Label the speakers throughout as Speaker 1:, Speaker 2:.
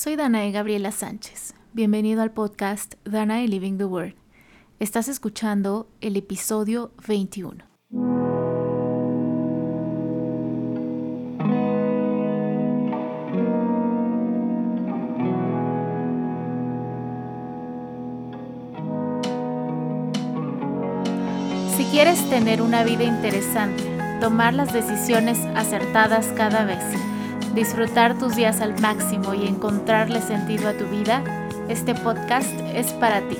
Speaker 1: Soy Danae Gabriela Sánchez. Bienvenido al podcast Danae Living the Word. Estás escuchando el episodio 21. Si quieres tener una vida interesante, tomar las decisiones acertadas cada vez, disfrutar tus días al máximo y encontrarle sentido a tu vida, este podcast es para ti.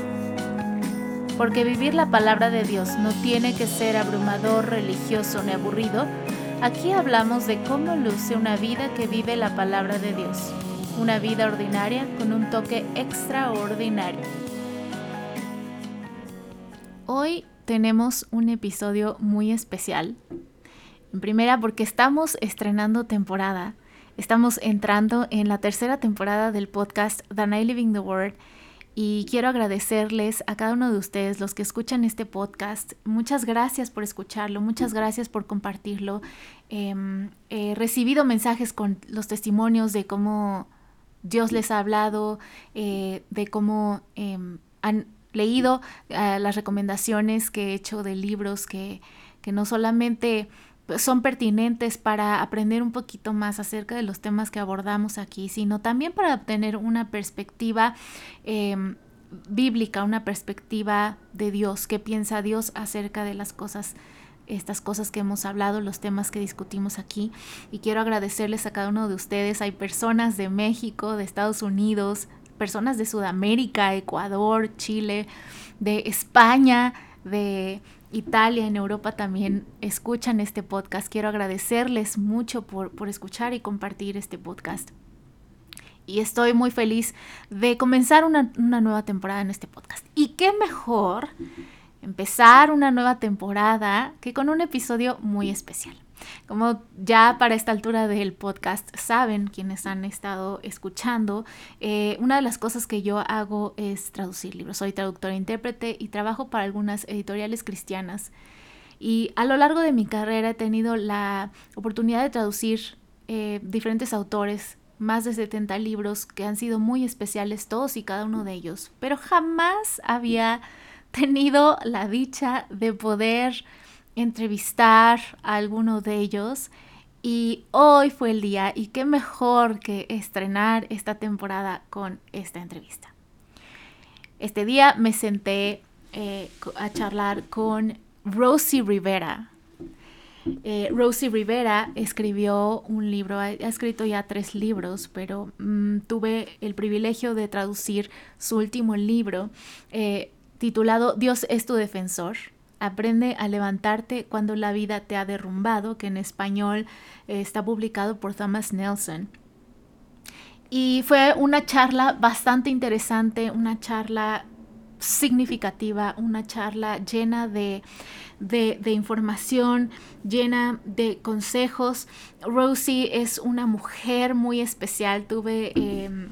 Speaker 1: Porque vivir la palabra de Dios no tiene que ser abrumador, religioso ni aburrido. Aquí hablamos de cómo luce una vida que vive la palabra de Dios. Una vida ordinaria con un toque extraordinario. Hoy tenemos un episodio muy especial. En primera porque estamos estrenando temporada. Estamos entrando en la tercera temporada del podcast The Living the Word y quiero agradecerles a cada uno de ustedes, los que escuchan este podcast. Muchas gracias por escucharlo, muchas gracias por compartirlo. Em, he recibido mensajes con los testimonios de cómo Dios les ha hablado, eh, de cómo em, han leído eh, las recomendaciones que he hecho de libros que, que no solamente son pertinentes para aprender un poquito más acerca de los temas que abordamos aquí, sino también para obtener una perspectiva em, bíblica, una perspectiva de Dios, qué piensa Dios acerca de las cosas estas cosas que hemos hablado, los temas que discutimos aquí. Y quiero agradecerles a cada uno de ustedes. Hay personas de México, de Estados Unidos, personas de Sudamérica, Ecuador, Chile, de España, de Italia, en Europa también escuchan este podcast. Quiero agradecerles mucho por, escuchar y compartir este podcast. Y estoy muy feliz de comenzar una, una nueva temporada en este podcast. Y qué mejor empezar una nueva temporada que con un episodio muy especial. Como ya para esta altura del podcast saben quienes han estado escuchando, eh, una de las cosas que yo hago es traducir libros. Soy traductora e intérprete y trabajo para algunas editoriales cristianas. Y a lo largo de mi carrera he tenido la oportunidad de traducir eh, diferentes autores, más de 70 libros que han sido muy especiales todos y cada uno de ellos, pero jamás había tenido la dicha de poder entrevistar a alguno de ellos y hoy fue el día y qué mejor que estrenar esta temporada con esta entrevista. Este día me senté eh, a charlar con Rosie Rivera. Eh, Rosie Rivera escribió un libro, ha, escrito ya tres libros, pero mm, tuve el privilegio de traducir su último libro eh, titulado Dios es tu defensor Aprende a levantarte cuando la vida te ha derrumbado, que en español eh, está publicado por Thomas Nelson. Y fue una charla bastante interesante, una charla significativa, una charla llena de, información, llena de consejos. Rosie es una mujer muy especial. Tuve em,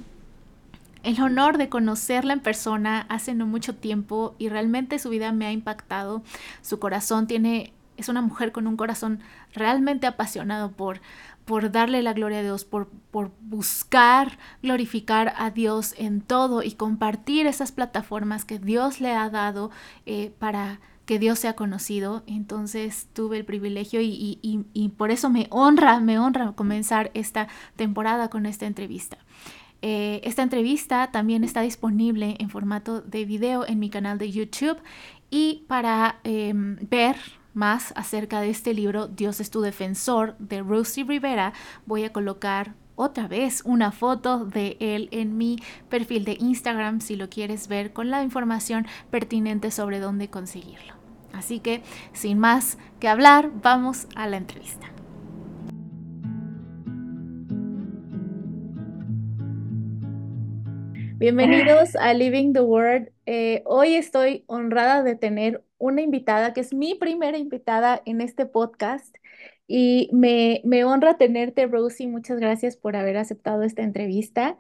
Speaker 1: el honor de conocerla en persona hace no mucho tiempo y realmente su vida me ha impactado. Su corazón tiene, es una mujer con un corazón realmente apasionado por, por darle la gloria a Dios, por, por buscar glorificar a Dios en todo y compartir esas plataformas que Dios le ha dado eh, para que Dios sea conocido. Entonces tuve el privilegio y, y, por eso me honra, me honra comenzar esta temporada con esta entrevista. Eh, esta entrevista también está disponible en formato de video en mi canal de YouTube y para em, ver más acerca de este libro, Dios es tu defensor, de Rosie Rivera, voy a colocar otra vez una foto de él en mi perfil de Instagram si lo quieres ver con la información pertinente sobre dónde conseguirlo. Así que, sin más que hablar, vamos a la entrevista. Bienvenidos a Living the Word. Eh, hoy estoy honrada de tener una invitada que es mi primera invitada en este podcast y me, me honra tenerte, Rosie. Muchas gracias por haber aceptado esta entrevista.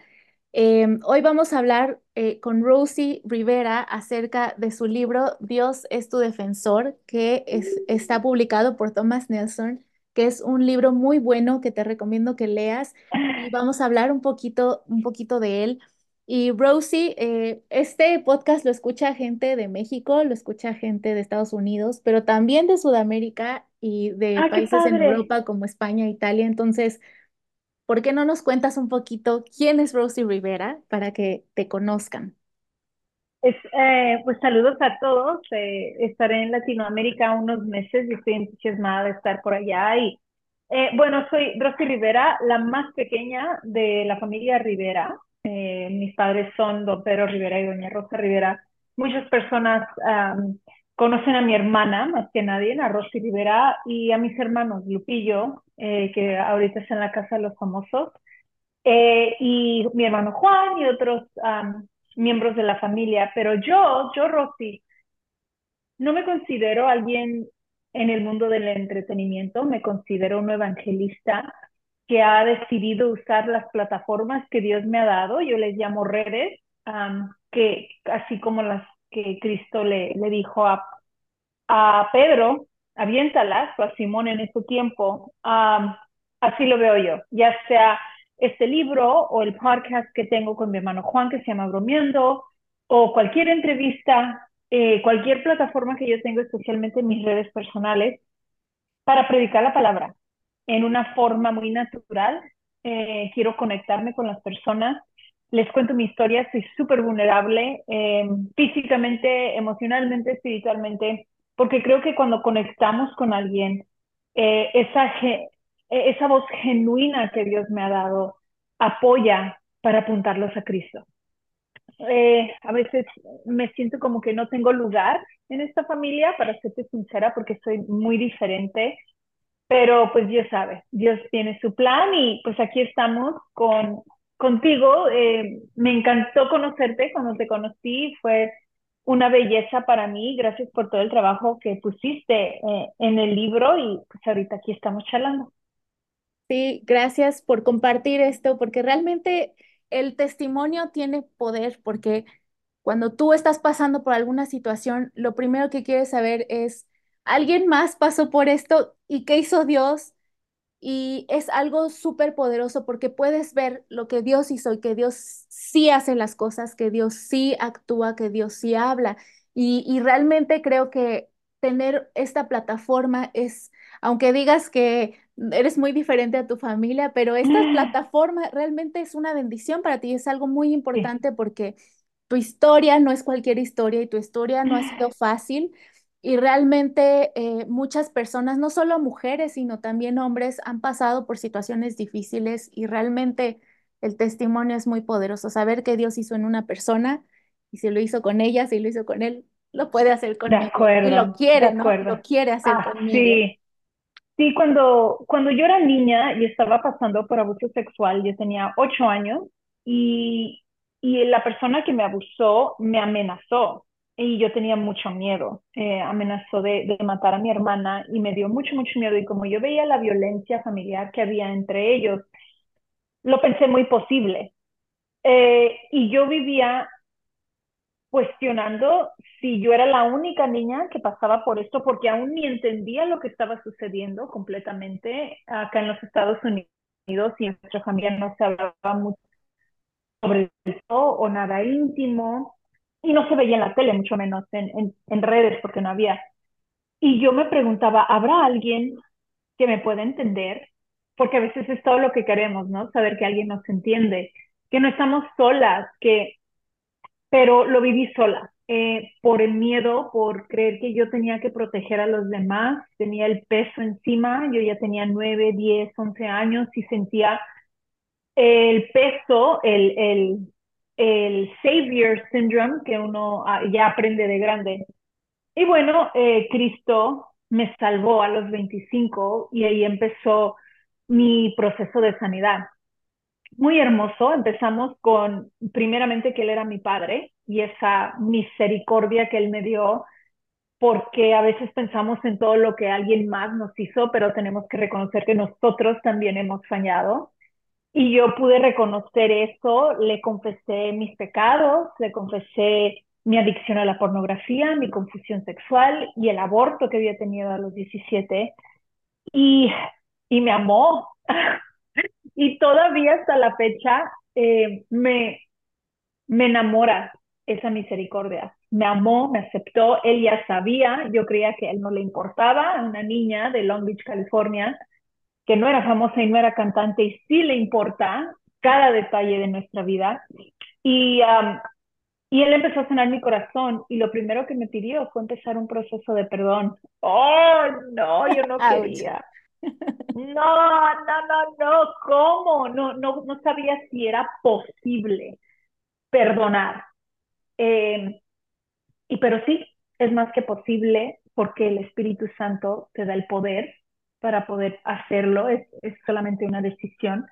Speaker 1: Em, hoy vamos a hablar eh, con Rosie Rivera acerca de su libro Dios es tu defensor, que es, está publicado por Thomas Nelson que es un libro muy bueno que te recomiendo que leas y vamos a hablar un poquito, un poquito de él. Y Rosie, eh, este podcast lo escucha gente de México, lo escucha gente de Estados Unidos, pero también de Sudamérica y de
Speaker 2: Ah,
Speaker 1: países en. Europa como España, Italia. Entonces, ¿por qué no nos cuentas un poquito quién es Rosie Rivera para que te conozcan?
Speaker 2: Es, eh, pues saludos a todos. Eh, estaré en Latinoamérica unos meses y estoy entusiasmada de estar por allá. Y bueno, soy Rosy Rivera, la más pequeña de la familia Rivera. Eh, mis padres son don Pedro Rivera y doña Rosa Rivera. Muchas personas conocen a mi hermana, más que nadie, a Rosy Rivera, y a mis hermanos, Lupillo, eh, que ahorita está en la Casa de los Famosos, eh, y mi hermano Juan y otros um, miembros de la familia, pero yo, yo, Rosy, no me considero alguien en el mundo del entretenimiento, me considero un evangelista que ha decidido usar las plataformas que Dios me ha dado, yo les llamo redes, que así como las que Cristo le, le dijo a, a Pedro, aviéntalas, o a Simón en ese tiempo, así lo veo yo, ya sea este libro o el podcast que tengo con mi hermano Juan que se llama Bromeando, o cualquier entrevista, eh, cualquier plataforma que yo tengo, especialmente en mis redes personales, para predicar la palabra en una forma muy natural. Eh, quiero conectarme con las personas. Les cuento mi historia, soy súper vulnerable eh, físicamente, emocionalmente, espiritualmente, porque creo que cuando conectamos con alguien, eh, esa, esa voz genuina que Dios me ha dado apoya para apuntarlos a Cristo. Eh, a veces me siento como que no tengo lugar en esta familia, para serte sincera, porque soy muy diferente, pero pues Dios sabe, Dios tiene su plan y pues aquí estamos con, contigo. Eh, me encantó conocerte cuando te conocí, fue una belleza para mí, gracias por todo el trabajo que pusiste eh, en el libro y pues ahorita aquí estamos charlando.
Speaker 1: Sí, gracias por compartir esto, porque realmente el testimonio tiene poder, porque cuando tú estás pasando por alguna situación, lo primero que quieres saber es, ¿alguien más pasó por esto y qué hizo Dios? Y es algo súper poderoso porque puedes ver lo que Dios hizo y que Dios sí hace las cosas, que Dios sí actúa, que Dios sí habla. Y, y realmente creo que tener esta plataforma es, aunque digas que eres muy diferente a tu familia, pero esta plataforma realmente es una bendición para ti, es algo muy importante porque tu historia no es cualquier historia y tu historia no ha sido fácil. Y realmente eh, muchas personas, no solo mujeres, sino también hombres, han pasado por situaciones difíciles y realmente el testimonio es muy poderoso. Saber que Dios hizo en una persona y si lo hizo con ella, si lo hizo con él, lo puede hacer
Speaker 2: De
Speaker 1: conmigo. Y lo
Speaker 2: de
Speaker 1: quiere, ¿no? Lo quiere hacer
Speaker 2: Ah,
Speaker 1: conmigo.
Speaker 2: sí. Sí, cuando, cuando yo era niña y estaba pasando por abuso sexual, yo tenía ocho años y, y la persona que me abusó me amenazó y yo tenía mucho miedo. Eh, amenazó de, de matar a mi hermana y me dio mucho, mucho miedo. Y como yo veía la violencia familiar que había entre ellos, lo pensé muy posible. Eh, y yo vivía cuestionando si yo era la única niña que pasaba por esto, porque aún ni entendía lo que estaba sucediendo completamente acá en los Estados Unidos y en nuestra familia no se hablaba mucho sobre eso o nada íntimo y no se veía en la tele, mucho menos en, en, redes porque no había. Y yo me preguntaba, ¿habrá alguien que me pueda entender? Porque a veces es todo lo que queremos, ¿no? Saber que alguien nos entiende, que no estamos solas, que pero lo viví sola, eh, por el miedo, por creer que yo tenía que proteger a los demás, tenía el peso encima, yo ya tenía 9, 10, 11 años y sentía el peso, el, el, el savior syndrome que uno ah, ya aprende de grande. Y bueno, eh, Cristo me salvó a los 25 y ahí empezó mi proceso de sanidad muy hermoso. Empezamos con, primeramente, que Él era mi padre y esa misericordia que Él me dio, porque a veces pensamos en todo lo que alguien más nos hizo, pero tenemos que reconocer que nosotros también hemos fallado. Y yo pude reconocer eso, le confesé mis pecados, le confesé mi adicción a la pornografía, mi confusión sexual y el aborto que había tenido a los 17. Y y me amó. y todavía hasta la fecha eh, me, me enamora esa misericordia. Me amó, me aceptó, él ya sabía, yo creía que a él no le importaba, una niña de Long Beach, California, que no era famosa y no era cantante, y sí le importa cada detalle de nuestra vida. Y, um, y él empezó a sanar mi corazón y lo primero que me pidió fue empezar un proceso de perdón. Oh, no, yo no quería. No, no, no, no, ¿cómo? No, no, no sabía si era posible perdonar. Eh, y pero sí, es más que posible porque el Espíritu Santo te da el poder para poder hacerlo, es, es solamente una decisión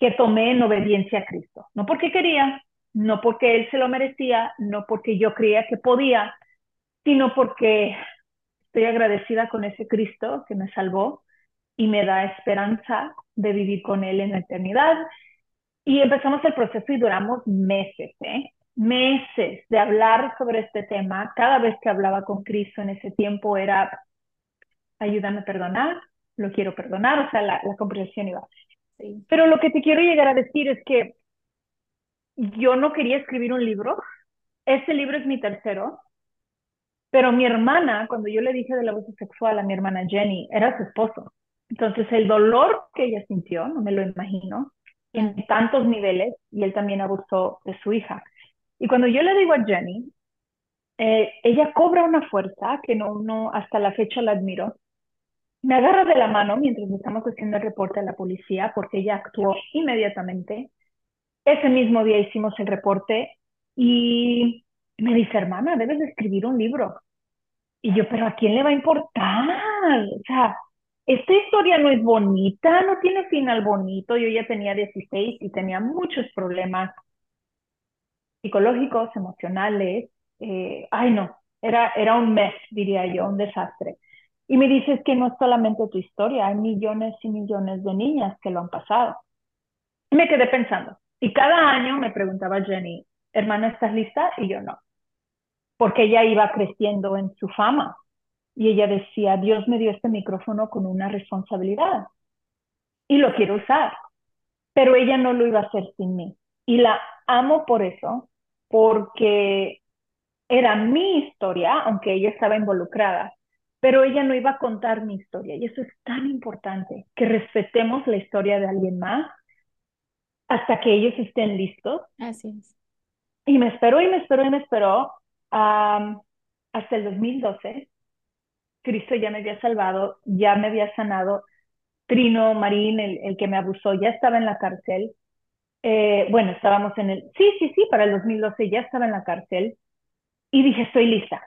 Speaker 2: que tomé en obediencia a Cristo. No porque quería, no porque Él se lo merecía, no porque yo creía que podía, sino porque estoy agradecida con ese Cristo que me salvó y me da esperanza de vivir con Él en la eternidad. Y empezamos el proceso y duramos meses, ¿eh? meses de hablar sobre este tema. Cada vez que hablaba con Cristo en ese tiempo era, ayúdame a perdonar, lo quiero perdonar, o sea, la, la comprensión iba. Sí. Pero lo que te quiero llegar a decir es que yo no quería escribir un libro. Este libro es mi tercero. Pero mi hermana, cuando yo le dije del abuso sexual a mi hermana Jenny, era su esposo. Entonces el dolor que ella sintió, no me lo imagino, en tantos niveles, y él también abusó de su hija. Y cuando yo le digo a Jenny, eh, ella cobra una fuerza que no, no, hasta la fecha la admiro. Me agarra de la mano mientras estamos haciendo el reporte a la policía porque ella actuó inmediatamente. Ese mismo día hicimos el reporte y me dice, hermana, debes de escribir un libro. Y yo, pero ¿a quién le va a importar? O sea, esta historia no es bonita, no tiene final bonito. Yo ya tenía 16 y tenía muchos problemas psicológicos, emocionales. Eh, ay, no, era, era un mes, diría yo, un desastre. Y me dices que no es solamente tu historia, hay millones y millones de niñas que lo han pasado. Y me quedé pensando. Y cada año me preguntaba Jenny, hermana, ¿estás lista? Y yo no. Porque ella iba creciendo en su fama. Y ella decía, Dios me dio este micrófono con una responsabilidad. Y lo quiero usar. Pero ella no lo iba a hacer sin mí. Y la amo por eso, porque era mi historia, aunque ella estaba involucrada, pero ella no iba a contar mi historia. Y eso es tan importante, que respetemos la historia de alguien más hasta que ellos estén listos.
Speaker 1: Así es.
Speaker 2: Y me esperó y me esperó y me esperó hasta el 2012. Cristo ya me había salvado, ya me había sanado. Trino Marín, el, el que me abusó, ya estaba en la cárcel. Eh, bueno, estábamos en el, sí, sí, sí, para el 2012 ya estaba en la cárcel y dije, estoy lista.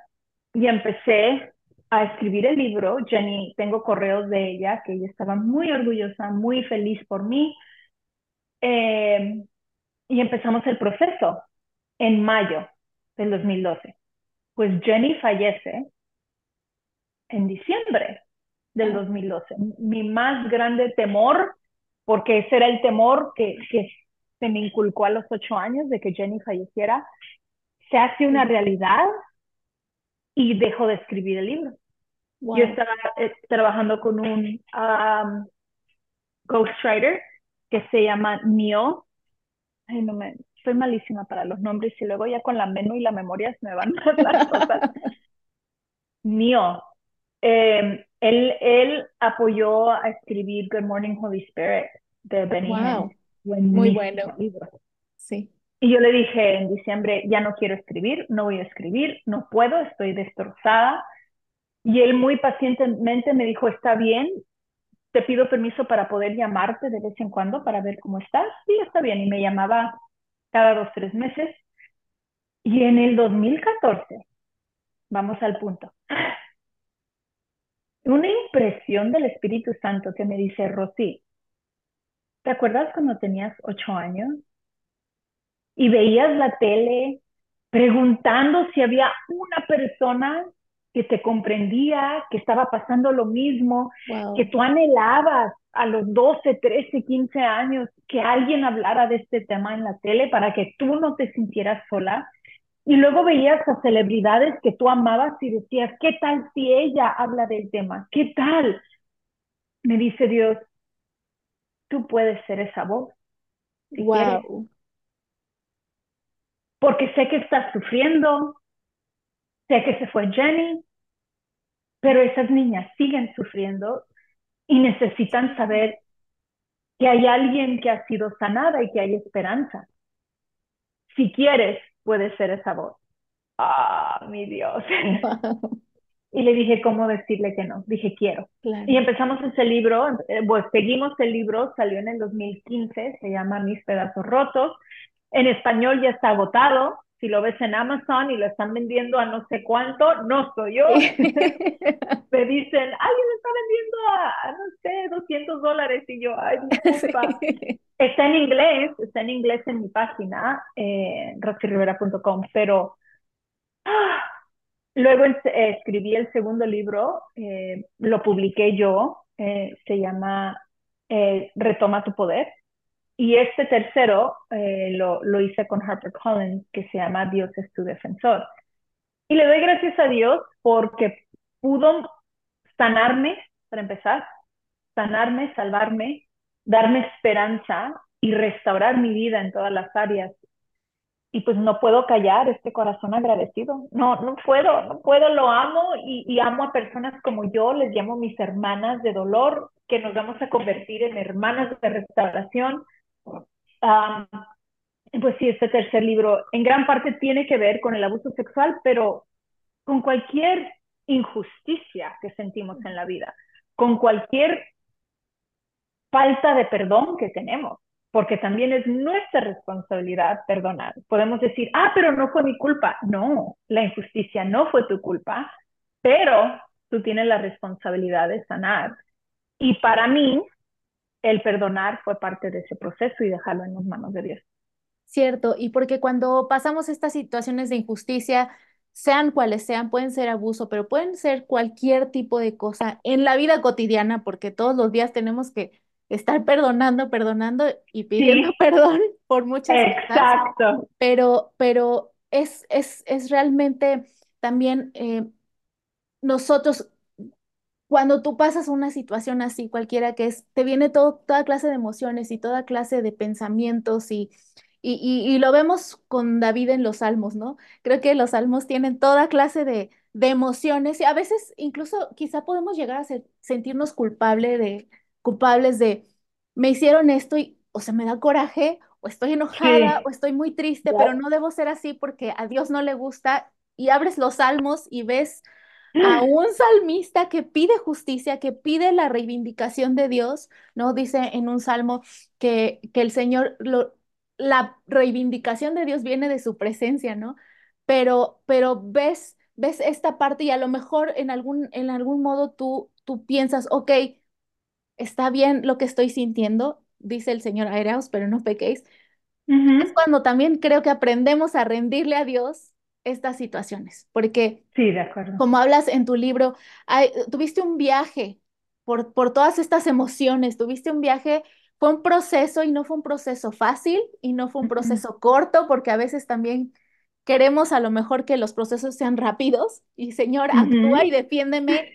Speaker 2: Y empecé a escribir el libro. Jenny, tengo correos de ella, que ella estaba muy orgullosa, muy feliz por mí. Eh, y empezamos el proceso en mayo del 2012. Pues Jenny fallece en diciembre del 2012. Mi más grande temor, porque ese era el temor que, que se me inculcó a los ocho años de que Jenny falleciera, se hace una realidad y dejo de escribir el libro. Yo estaba eh, trabajando con un um, ghostwriter que se llama Nio. Ay, no me, soy malísima para los nombres y luego ya con la menú y la memoria se me van las cosas. Nio. Eh, él, él apoyó a escribir Good Morning Holy Spirit de Benny
Speaker 1: wow. Muy bueno. Sí.
Speaker 2: Y yo le dije en diciembre, ya no quiero escribir, no voy a escribir, no puedo, estoy destrozada. Y él muy pacientemente me dijo, está bien, te pido permiso para poder llamarte de vez en cuando para ver cómo estás. Sí, está bien. Y me llamaba cada dos, tres meses. Y en el 2014, vamos al punto, una impresión del Espíritu Santo que me dice, Rosy, ¿Te acuerdas cuando tenías ocho años y veías la tele preguntando si había una persona que te comprendía, que estaba pasando lo mismo, que tú anhelabas a los 12, 13, 15 años que alguien hablara de este tema en la tele para que tú no te sintieras sola? Y luego veías a celebridades que tú amabas y decías, ¿qué tal si ella habla del tema? ¿Qué tal? Me dice Dios, tú puedes ser esa voz si
Speaker 1: wow.
Speaker 2: quieres. Porque sé que estás sufriendo, sé que se fue Jenny, pero esas niñas siguen sufriendo y necesitan saber que hay alguien que ha sido sanada y que hay esperanza. Si quieres, puedes ser esa voz. Ah, mi Dios. y le dije, ¿cómo decirle que no? Dije, quiero.
Speaker 1: Claro.
Speaker 2: Y empezamos ese libro, eh, pues seguimos el libro, salió en el 2015, se llama Mis pedazos rotos. En español ya está agotado. Si lo ves en Amazon y lo están vendiendo a no sé cuánto, no soy yo. Me dicen, alguien lo está vendiendo a, no sé, 200 dólares. Y yo, ay, disculpa.
Speaker 1: Sí.
Speaker 2: Está en inglés, está en inglés en mi página, eh, roxyrivera.com, pero ah, luego eh, escribí el segundo libro, eh, lo publiqué yo, eh, se llama eh, Retoma tu poder. Y este tercero eh, lo, lo hice con HarperCollins, que se llama Dios es tu defensor. Y le doy gracias a Dios porque pudo sanarme, para empezar, sanarme, salvarme, darme esperanza y restaurar mi vida en todas las áreas. Y pues no puedo callar este corazón agradecido. No, no puedo, no puedo, lo amo y, y amo a personas como yo, les llamo mis hermanas de dolor, que nos vamos a convertir en hermanas de restauración. Um, pues sí, este tercer libro en gran parte tiene que ver con el abuso sexual, pero con cualquier injusticia que sentimos en la vida, con cualquier falta de perdón que tenemos, porque también es nuestra responsabilidad perdonar. Podemos decir, ah, pero no fue mi culpa. No, la injusticia no fue tu culpa, pero tú tienes la responsabilidad de sanar. Y para mí, el perdonar fue parte de ese proceso y dejarlo en las manos de Dios.
Speaker 1: Cierto, y porque cuando pasamos estas situaciones de injusticia, sean cuales sean, pueden ser abuso, pero pueden ser cualquier tipo de cosa en la vida cotidiana, porque todos los días tenemos que estar perdonando, perdonando y pidiendo
Speaker 2: Sí.
Speaker 1: perdón por muchas cosas.
Speaker 2: Exacto.
Speaker 1: Pero, pero es, es, es realmente también eh, nosotros, cuando tú pasas una situación así, cualquiera que es, te viene todo, toda clase de emociones y toda clase de pensamientos y, y, y, y lo vemos con David en los salmos, ¿no? Creo que los salmos tienen toda clase de, de emociones y a veces incluso quizá podemos llegar a ser- sentirnos culpable de, culpables de, me hicieron esto y o sea, me da coraje o estoy enojada
Speaker 2: Sí.
Speaker 1: o estoy muy triste, pero no debo ser así porque a Dios no le gusta y abres los salmos y ves a un salmista que pide justicia, que pide la reivindicación de Dios, ¿no? Dice en un salmo que, que el Señor, lo, la reivindicación de Dios viene de su presencia, ¿no? Pero, pero ves, ves esta parte y a lo mejor en algún, en algún modo tú, tú piensas, ok, está bien lo que estoy sintiendo, dice el Señor, airaos, pero no pequéis. Es cuando también creo que aprendemos a rendirle a Dios estas situaciones, porque
Speaker 2: Sí, de acuerdo.
Speaker 1: como hablas en tu libro, hay- tuviste un viaje por, por todas estas emociones, tuviste un viaje, fue un proceso y no fue un proceso fácil y no fue un proceso corto, porque a veces también queremos a lo mejor que los procesos sean rápidos y Señor, actúa y defiéndeme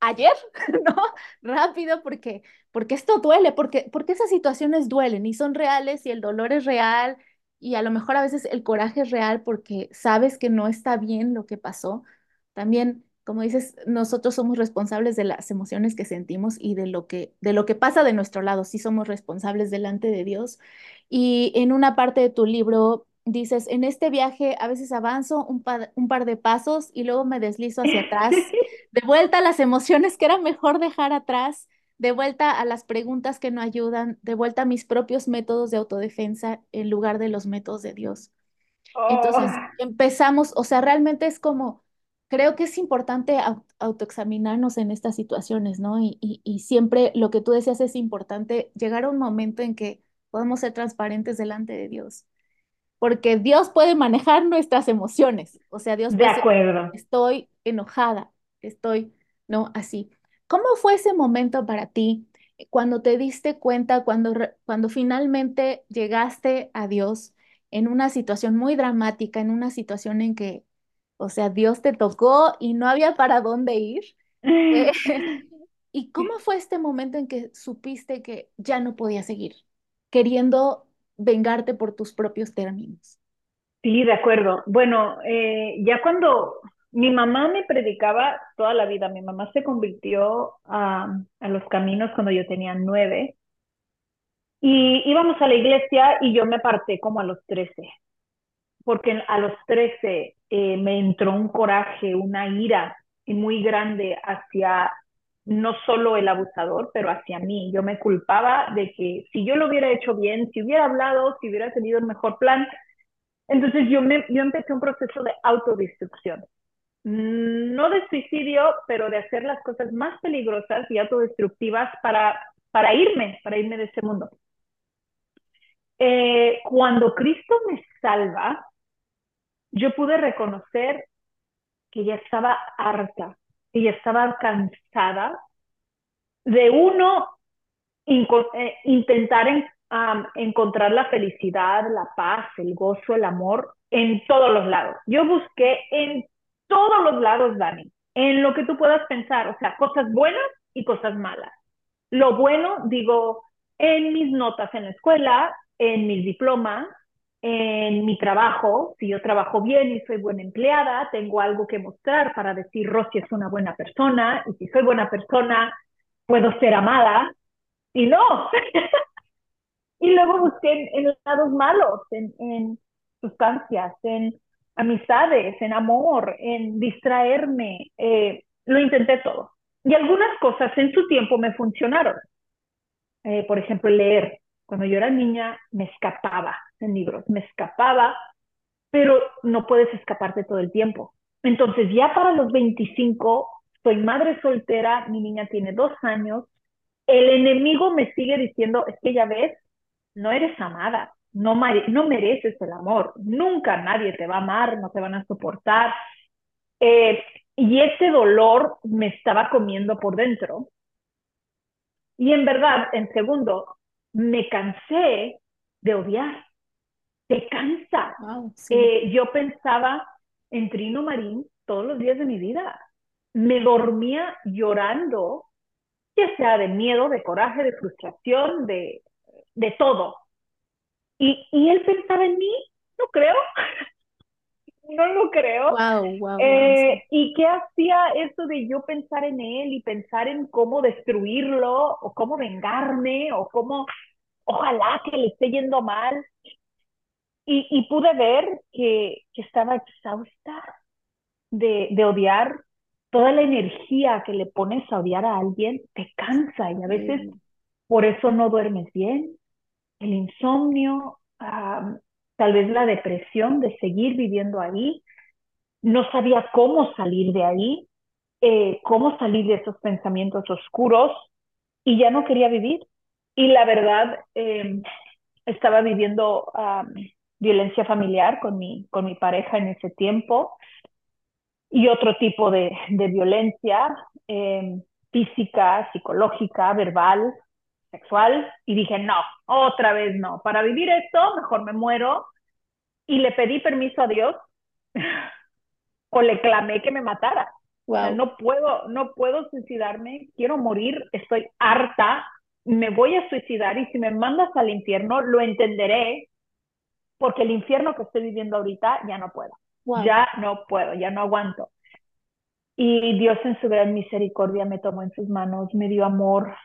Speaker 1: ayer, ¿no? Rápido, porque, porque esto duele, porque, porque esas situaciones duelen y son reales y el dolor es real y a lo mejor a veces el coraje es real porque sabes que no está bien lo que pasó. También, como dices, nosotros somos responsables de las emociones que sentimos y de lo que, de lo que pasa de nuestro lado. Sí somos responsables delante de Dios. Y en una parte de tu libro dices, en este viaje a veces avanzo un, pa- un par de pasos y luego me deslizo hacia atrás, de vuelta a las emociones que era mejor dejar atrás, de vuelta a las preguntas que no ayudan, de vuelta a mis propios métodos de autodefensa en lugar de los métodos de Dios. Entonces
Speaker 2: Oh,
Speaker 1: empezamos, o sea, realmente es como, creo que es importante au- autoexaminarnos en estas situaciones, ¿no? Y, y, y siempre lo que tú decías es importante llegar a un momento en que podemos ser transparentes delante de Dios, porque Dios puede manejar nuestras emociones, o sea, Dios
Speaker 2: de
Speaker 1: puede decir, estoy enojada, estoy, no, así. ¿Cómo fue ese momento para ti cuando te diste cuenta, cuando, cuando finalmente llegaste a Dios en una situación muy dramática, en una situación en que, o sea, Dios te tocó y no había para dónde ir? Eh, ¿Y cómo fue este momento en que supiste que ya no podía seguir, queriendo vengarte por tus propios términos?
Speaker 2: Sí, de acuerdo. Bueno, eh, ya cuando mi mamá me predicaba toda la vida, mi mamá se convirtió a, a los caminos cuando yo tenía nueve y íbamos a la iglesia y yo me aparté como a los trece, porque a los trece eh, me entró un coraje, una ira muy grande hacia no solo el abusador, pero hacia mí. Yo me culpaba de que si yo lo hubiera hecho bien, si hubiera hablado, si hubiera tenido el mejor plan, entonces yo, me, yo empecé un proceso de autodestrucción. No de suicidio, pero de hacer las cosas más peligrosas y autodestructivas para, para irme, para irme de ese mundo. Eh, cuando Cristo me salva, yo pude reconocer que ya estaba harta, que ya estaba cansada de uno eh, intentar encontrar la felicidad, la paz, el gozo, el amor en todos los lados. Yo busqué en todos los lados, Dani, en lo que tú puedas pensar, o sea, cosas buenas y cosas malas. Lo bueno, digo, en mis notas en la escuela, en mis diplomas, en mi trabajo, si yo trabajo bien y soy buena empleada, tengo algo que mostrar para decir Rosy es una buena persona y si soy buena persona puedo ser amada y no. y luego busqué en, lados malos, en, en sustancias, en amistades, en amor, en distraerme. Eh, lo intenté todo. Y algunas cosas en su tiempo me funcionaron. Eh, por ejemplo, leer. Cuando yo era niña me escapaba en libros, me escapaba, pero no puedes escaparte todo el tiempo. Entonces ya para los 25 soy madre soltera, mi niña tiene dos años, el enemigo me sigue diciendo, es que ya ves, no eres amada, no, no mereces el amor, nunca nadie te va a amar, no te van a soportar. Eh, y ese dolor me estaba comiendo por dentro. Y en verdad, en segundo, me cansé de odiar. Te cansa. Eh, yo pensaba en Trino Marín todos los días de mi vida. Me dormía llorando, ya sea de miedo, de coraje, de frustración, de, de todo. Y, y él pensaba en mí, no creo. no lo creo. Eh, ¿Y qué hacía eso de yo pensar en él y pensar en cómo destruirlo o cómo vengarme o cómo, ojalá que le esté yendo mal? Y, y pude ver que, que estaba exhausta de, de odiar. Toda la energía que le pones a odiar a alguien te cansa y a veces por eso no duermes bien. El insomnio, tal vez la depresión de seguir viviendo ahí, no sabía cómo salir de ahí, eh, cómo salir de esos pensamientos oscuros y ya no quería vivir. Y la verdad, em, estaba viviendo violencia familiar con mi, con mi pareja en ese tiempo y otro tipo de, de violencia em, física, psicológica, verbal, sexual y dije, no, otra vez no, para vivir esto mejor me muero y le pedí permiso a Dios. O le clamé que me matara. no puedo, no puedo suicidarme, quiero morir, estoy harta, me voy a suicidar y si me mandas al infierno lo entenderé porque el infierno que estoy viviendo ahorita ya no puedo. Ya no puedo, ya no aguanto. Y Dios en su gran misericordia me tomó en sus manos, me dio amor,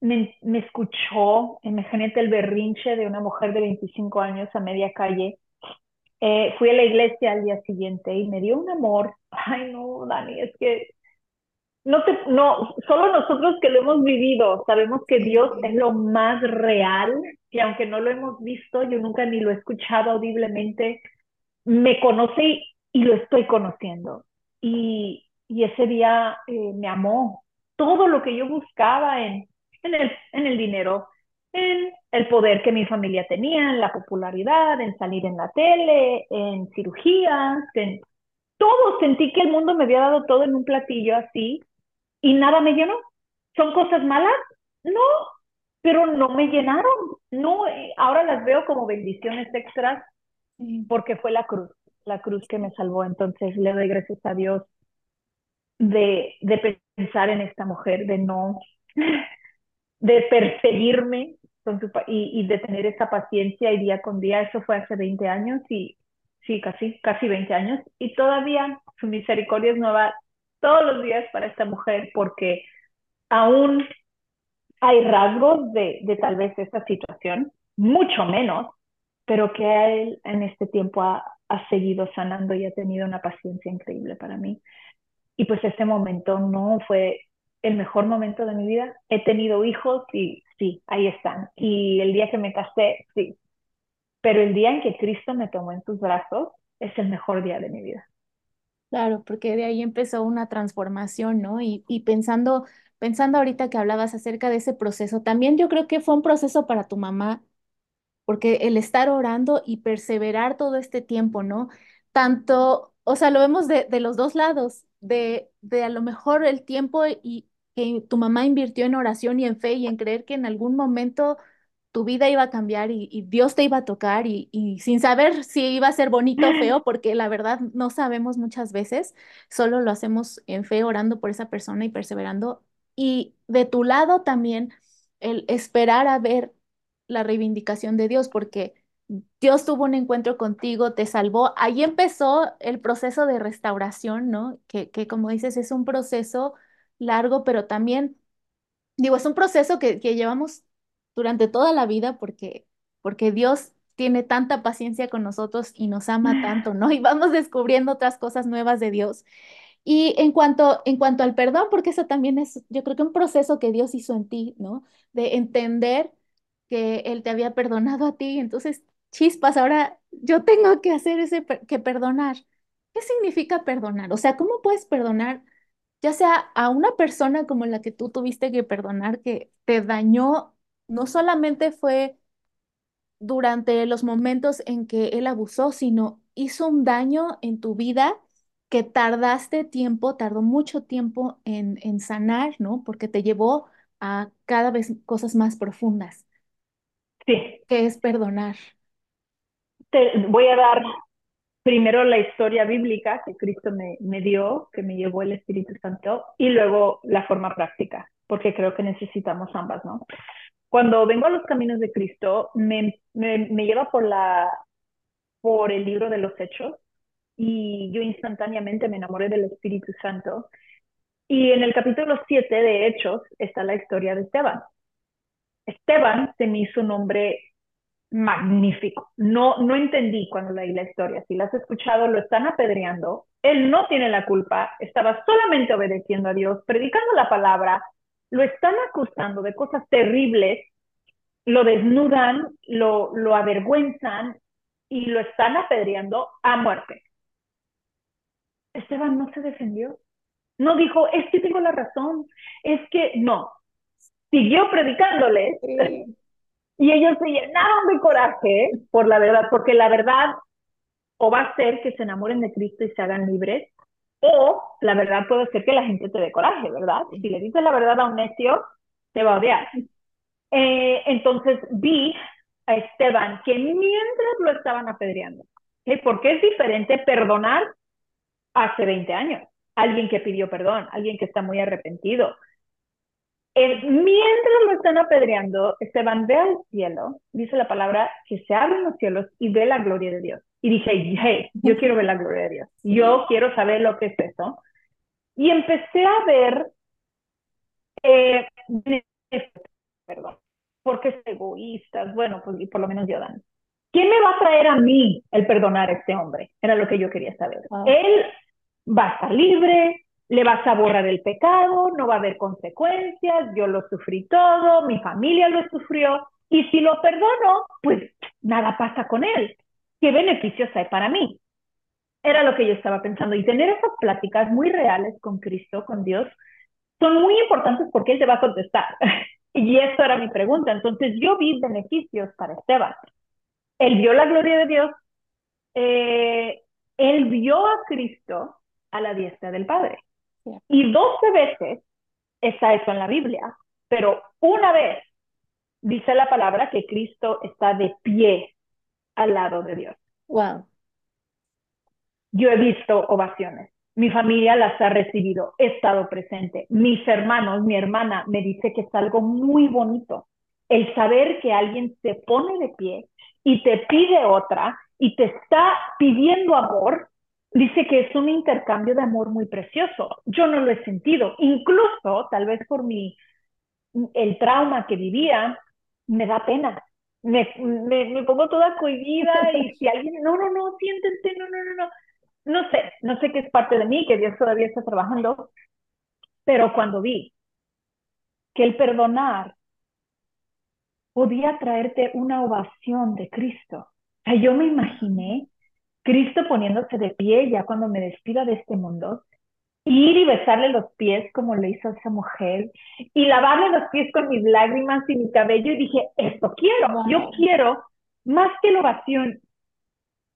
Speaker 2: me, me escuchó, imagínate el berrinche de una mujer de 25 años a media calle. Eh, fui a la iglesia al día siguiente y me dio un amor. Ay, no, Dani, es que no te, no, solo nosotros que lo hemos vivido sabemos que Dios es lo más real, que aunque no lo hemos visto, yo nunca ni lo he escuchado audiblemente, me conoce y, lo estoy conociendo. Y, y ese día eh, me amó. Todo lo que yo buscaba en, en el, en el dinero, en el poder que mi familia tenía, en la popularidad, en salir en la tele, en cirugías, en todo. Sentí que el mundo me había dado todo en un platillo así y nada me llenó. ¿Son cosas malas? No, pero no me llenaron. No, ahora las veo como bendiciones extras porque fue la cruz, la cruz que me salvó. Entonces le doy gracias a Dios de, de pensar en esta mujer, de no, de perseguirme y, y de tener esa paciencia y día con día. Eso fue hace 20 años y sí, casi, casi 20 años. Y todavía su misericordia es nueva todos los días para esta mujer porque aún hay rasgos de, de tal vez esta situación, mucho menos, pero que él en este tiempo ha, ha seguido sanando y ha tenido una paciencia increíble para mí. Y pues este momento no fue el mejor momento de mi vida. He tenido hijos y sí, ahí están. Y el día que me casé, sí. Pero el día en que Cristo me tomó en sus brazos es el mejor día de mi vida.
Speaker 1: Claro, porque de ahí empezó una transformación, ¿no? Y, y pensando, pensando ahorita que hablabas acerca de ese proceso, también yo creo que fue un proceso para tu mamá porque el estar orando y perseverar todo este tiempo, ¿no? Tanto, o sea, lo vemos de, de los dos lados, de, de a lo mejor el tiempo y que tu mamá invirtió en oración y en fe y en creer que en algún momento tu vida iba a cambiar y, y Dios te iba a tocar y, y, sin saber si iba a ser bonito o feo, porque la verdad no sabemos muchas veces, solo lo hacemos en fe orando por esa persona y perseverando. Y de tu lado también el esperar a ver la reivindicación de Dios, porque Dios tuvo un encuentro contigo, te salvó. Ahí empezó el proceso de restauración, ¿no? Que, que como dices, es un proceso largo, pero también, digo, es un proceso que, que llevamos durante toda la vida porque, porque Dios tiene tanta paciencia con nosotros y nos ama tanto, ¿no? Y vamos descubriendo otras cosas nuevas de Dios. Y en cuanto, en cuanto al perdón, porque eso también es, yo creo que un proceso que Dios hizo en ti, ¿no? De entender que Él te había perdonado a ti, entonces, chispas, ahora yo tengo que hacer ese, que perdonar. ¿Qué significa perdonar? O sea, ¿cómo puedes perdonar, ya sea a una persona como la que tú tuviste que perdonar, que te dañó, no solamente fue durante los momentos en que él abusó, sino hizo un daño en tu vida que tardaste tiempo, tardó mucho tiempo en, en sanar, ¿no? Porque te llevó a cada vez cosas más profundas.
Speaker 2: Sí.
Speaker 1: ¿Qué es perdonar?
Speaker 2: Voy a dar primero la historia bíblica que Cristo me, me dio, que me llevó el Espíritu Santo, y luego la forma práctica, porque creo que necesitamos ambas, ¿no? Cuando vengo a los caminos de Cristo, me, me, me lleva por, la, por el libro de los Hechos, y yo instantáneamente me enamoré del Espíritu Santo. Y en el capítulo 7 de Hechos está la historia de Esteban. Esteban se me hizo un nombre magnífico. No, no entendí cuando leí la historia. Si la has escuchado, lo están apedreando. Él no tiene la culpa, estaba solamente obedeciendo a Dios, predicando la palabra. Lo están acusando de cosas terribles, lo desnudan, lo, lo avergüenzan y lo están apedreando a muerte. Esteban no se defendió. No dijo, es que tengo la razón, es que no. Siguió predicándoles. Y ellos se llenaron de coraje por la verdad, porque la verdad o va a ser que se enamoren de Cristo y se hagan libres, o la verdad puede ser que la gente te dé coraje, ¿verdad? Si le dices la verdad a un necio, te va a odiar. Eh, entonces vi a Esteban que mientras lo estaban apedreando, ¿eh? porque es diferente perdonar hace 20 años. Alguien que pidió perdón, alguien que está muy arrepentido. Eh, mientras lo están apedreando, Esteban ve al cielo, dice la palabra, que se abren los cielos y ve la gloria de Dios. Y dije, hey, yo quiero ver la gloria de Dios. Yo quiero saber lo que es eso. Y empecé a ver, eh, perdón, porque es egoístas, bueno, pues y por lo menos yo dan. ¿Quién me va a traer a mí el perdonar a este hombre? Era lo que yo quería saber. Wow. Él va a estar libre, le vas a borrar el pecado, no va a haber consecuencias, yo lo sufrí todo, mi familia lo sufrió, y si lo perdono, pues nada pasa con él. ¿Qué beneficios hay para mí? Era lo que yo estaba pensando. Y tener esas pláticas muy reales con Cristo, con Dios, son muy importantes porque Él te va a contestar. y eso era mi pregunta. Entonces yo vi beneficios para Esteban. Él vio la gloria de Dios, eh, él vio a Cristo a la diestra del Padre. Yeah. Y 12 veces está eso en la Biblia, pero una vez dice la palabra que Cristo está de pie al lado de Dios.
Speaker 1: Wow.
Speaker 2: Yo he visto ovaciones. Mi familia las ha recibido, he estado presente. Mis hermanos, mi hermana me dice que es algo muy bonito el saber que alguien se pone de pie y te pide otra y te está pidiendo amor, dice que es un intercambio de amor muy precioso. Yo no lo he sentido, incluso tal vez por mi el trauma que vivía, me da pena. Me, me, pongo toda cohibida y si alguien, no, no, no, siéntense, no, no, no, no. No sé, no sé qué es parte de mí, que Dios todavía está trabajando, pero cuando vi que el perdonar podía traerte una ovación de Cristo. O yo me imaginé Cristo poniéndose de pie ya cuando me despida de este mundo, ir y besarle los pies como le hizo a esa mujer, y lavarle los pies con mis lágrimas y mi cabello, y dije, esto quiero, yo quiero, más que la ovación,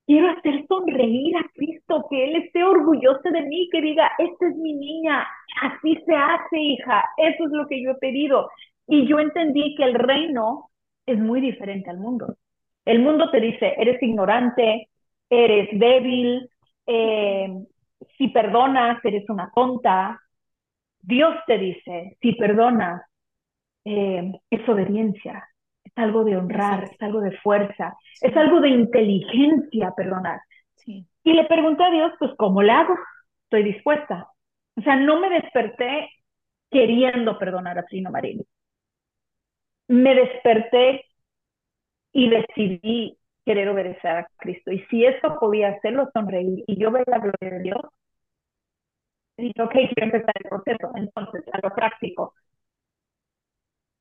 Speaker 2: quiero hacer sonreír a Cristo, que Él esté orgulloso de mí, que diga, esta es mi niña, así se hace, hija, eso es lo que yo he pedido. Y yo entendí que el reino es muy diferente al mundo. El mundo te dice, eres ignorante, eres débil, eh, si perdonas, eres una tonta. Dios te dice, si perdonas, eh, es obediencia, es algo de honrar, es algo de fuerza, es algo de inteligencia perdonar. Y le pregunté a Dios, pues, ¿cómo le hago? Estoy dispuesta. O sea, no me desperté queriendo perdonar a Trino Marín me desperté y decidí querer obedecer a Cristo. Y si eso podía hacerlo, sonreír y yo ver la gloria de Dios, dije, ok, quiero empezar el proceso. Entonces, a lo práctico.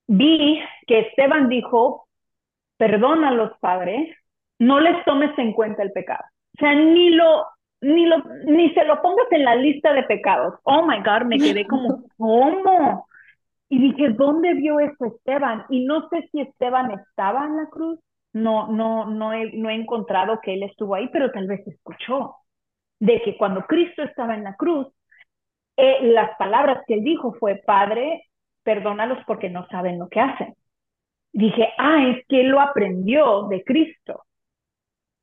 Speaker 2: Vi que Esteban dijo, perdona a los padres, no les tomes en cuenta el pecado. O sea, ni lo, ni lo, ni se lo pongas en la lista de pecados. Oh my God, me quedé como, ¿cómo? Y dije, ¿dónde vio eso Esteban? Y no sé si Esteban estaba en la cruz, no, no, no he, no he encontrado que él estuvo ahí, pero tal vez escuchó de que cuando Cristo estaba en la cruz, eh, las palabras que él dijo fue, Padre, perdónalos porque no saben lo que hacen. Dije, ah, es que él lo aprendió de Cristo.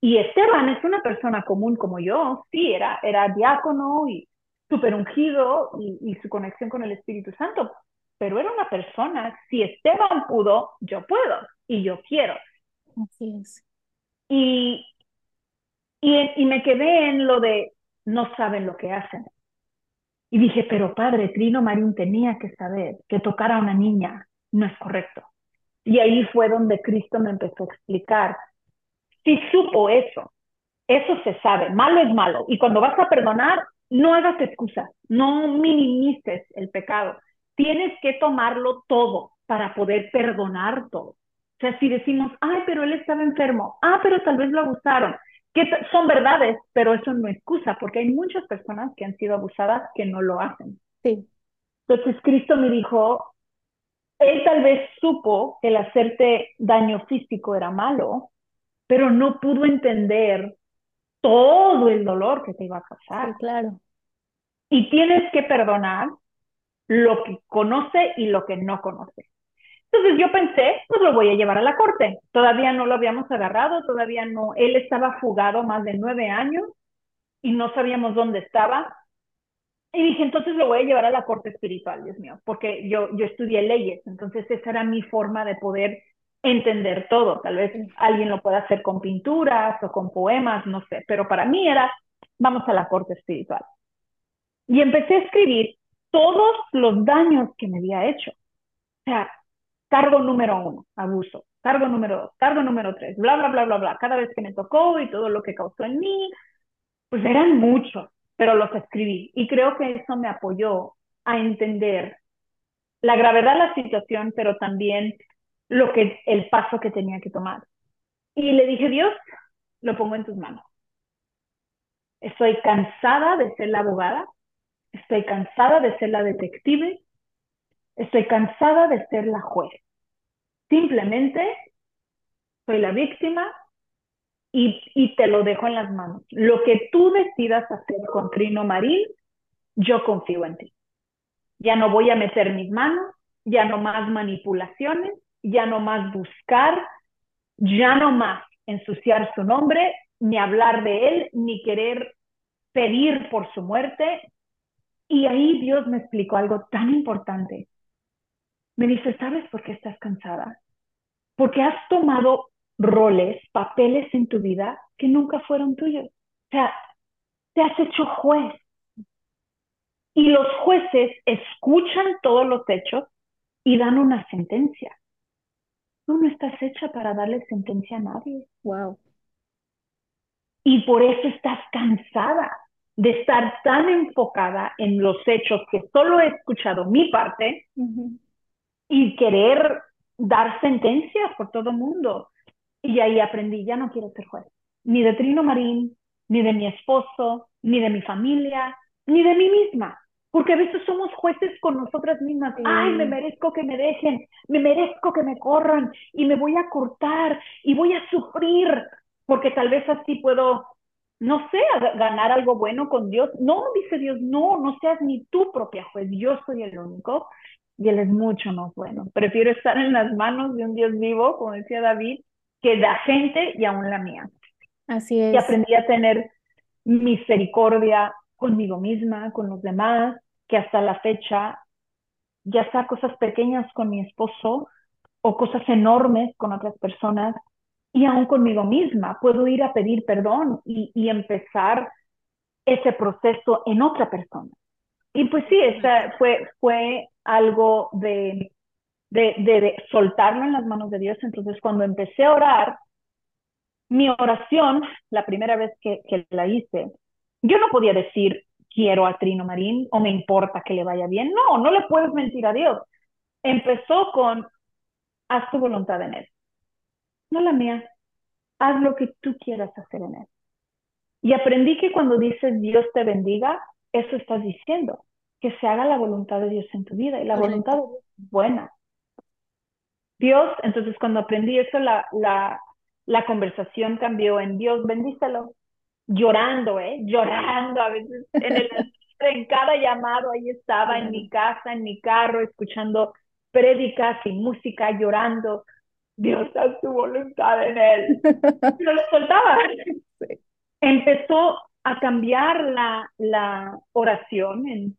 Speaker 2: Y Esteban es una persona común como yo, sí, era, era diácono y súper ungido y, y su conexión con el Espíritu Santo, pero era una persona, si Esteban pudo, yo puedo y yo quiero.
Speaker 1: Así es.
Speaker 2: Y, y, y me quedé en lo de no saben lo que hacen. Y dije, pero padre, Trino Marín tenía que saber que tocar a una niña no es correcto. Y ahí fue donde Cristo me empezó a explicar. Si supo eso, eso se sabe, malo es malo. Y cuando vas a perdonar, no hagas excusas, no minimices el pecado tienes que tomarlo todo para poder perdonar todo. O sea, si decimos, ay, pero él estaba enfermo, ah, pero tal vez lo abusaron, que son verdades, pero eso no excusa, porque hay muchas personas que han sido abusadas que no lo hacen.
Speaker 1: Sí.
Speaker 2: Entonces Cristo me dijo, él tal vez supo que el hacerte daño físico era malo, pero no pudo entender todo el dolor que te iba a causar.
Speaker 1: Sí, claro.
Speaker 2: Y tienes que perdonar lo que conoce y lo que no conoce. Entonces yo pensé, pues lo voy a llevar a la corte. Todavía no lo habíamos agarrado, todavía no. Él estaba fugado más de nueve años y no sabíamos dónde estaba. Y dije, entonces lo voy a llevar a la corte espiritual, Dios mío, porque yo, yo estudié leyes, entonces esa era mi forma de poder entender todo. Tal vez alguien lo pueda hacer con pinturas o con poemas, no sé, pero para mí era, vamos a la corte espiritual. Y empecé a escribir todos los daños que me había hecho. O sea, cargo número uno, abuso, cargo número dos, cargo número tres, bla, bla, bla, bla, bla, cada vez que me tocó y todo lo que causó en mí, pues eran muchos, pero los escribí y creo que eso me apoyó a entender la gravedad de la situación, pero también lo que, el paso que tenía que tomar. Y le dije, Dios, lo pongo en tus manos. Estoy cansada de ser la abogada, Estoy cansada de ser la detective. Estoy cansada de ser la juez. Simplemente soy la víctima y, y, te lo dejo en las manos. Lo que tú decidas hacer con Trino Marín, yo confío en ti. Ya no voy a meter mis manos, ya no más manipulaciones, ya no más buscar, ya no más ensuciar su nombre, ni hablar de él, ni querer pedir por su muerte. Y ahí Dios me explicó algo tan importante. Me dice, ¿sabes por qué estás cansada? Porque has tomado roles, papeles en tu vida que nunca fueron tuyos. O sea, te has hecho juez. Y los jueces escuchan todos los hechos y dan una sentencia. Tú no estás hecha para darle sentencia a nadie.
Speaker 1: Wow.
Speaker 2: Y por eso estás cansada de estar tan enfocada en los hechos que solo he escuchado mi parte y querer dar sentencias por todo el mundo. Y ahí aprendí, ya no quiero ser juez, ni de Trino Marín, ni de mi esposo, ni de mi familia, ni de mí misma. Porque a veces somos jueces con nosotras mismas. Ay, me merezco que me dejen, me merezco que me corran y me voy a cortar y voy a sufrir porque tal vez así puedo, no sé, ganar algo bueno con Dios. No, dice Dios, no, no seas ni tu propia juez, yo soy el único y Él es mucho más bueno. Prefiero estar en las manos de un Dios vivo, como decía David, que la gente y aún la mía.
Speaker 1: Así es.
Speaker 2: Y aprendí a tener misericordia conmigo misma, con los demás, que hasta la fecha, ya sea cosas pequeñas con mi esposo o cosas enormes con otras personas, y aún conmigo misma, puedo ir a pedir perdón y, y empezar ese proceso en otra persona. Y pues sí, esa fue, fue algo de, de, soltarlo en las manos de Dios. Entonces, cuando empecé a orar, mi oración, la primera vez que, que la hice, yo no podía decir, quiero a Trino Marín o me importa que le vaya bien. No, no le puedes mentir a Dios. Empezó con, haz tu voluntad en él, no la mía. Haz lo que tú quieras hacer en él. Y aprendí que cuando dices Dios te bendiga, eso estás diciendo, que se haga la voluntad de Dios en tu vida. Y la voluntad de Dios es buena. Dios, entonces cuando aprendí eso, la, la, la conversación cambió en Dios, bendícelo llorando, ¿eh? Llorando a veces en, el, en cada llamado, ahí estaba en mi casa, en mi carro, escuchando prédicas y música, llorando. Dios da su voluntad en él. No lo soltaba. Empezó a cambiar la, la oración en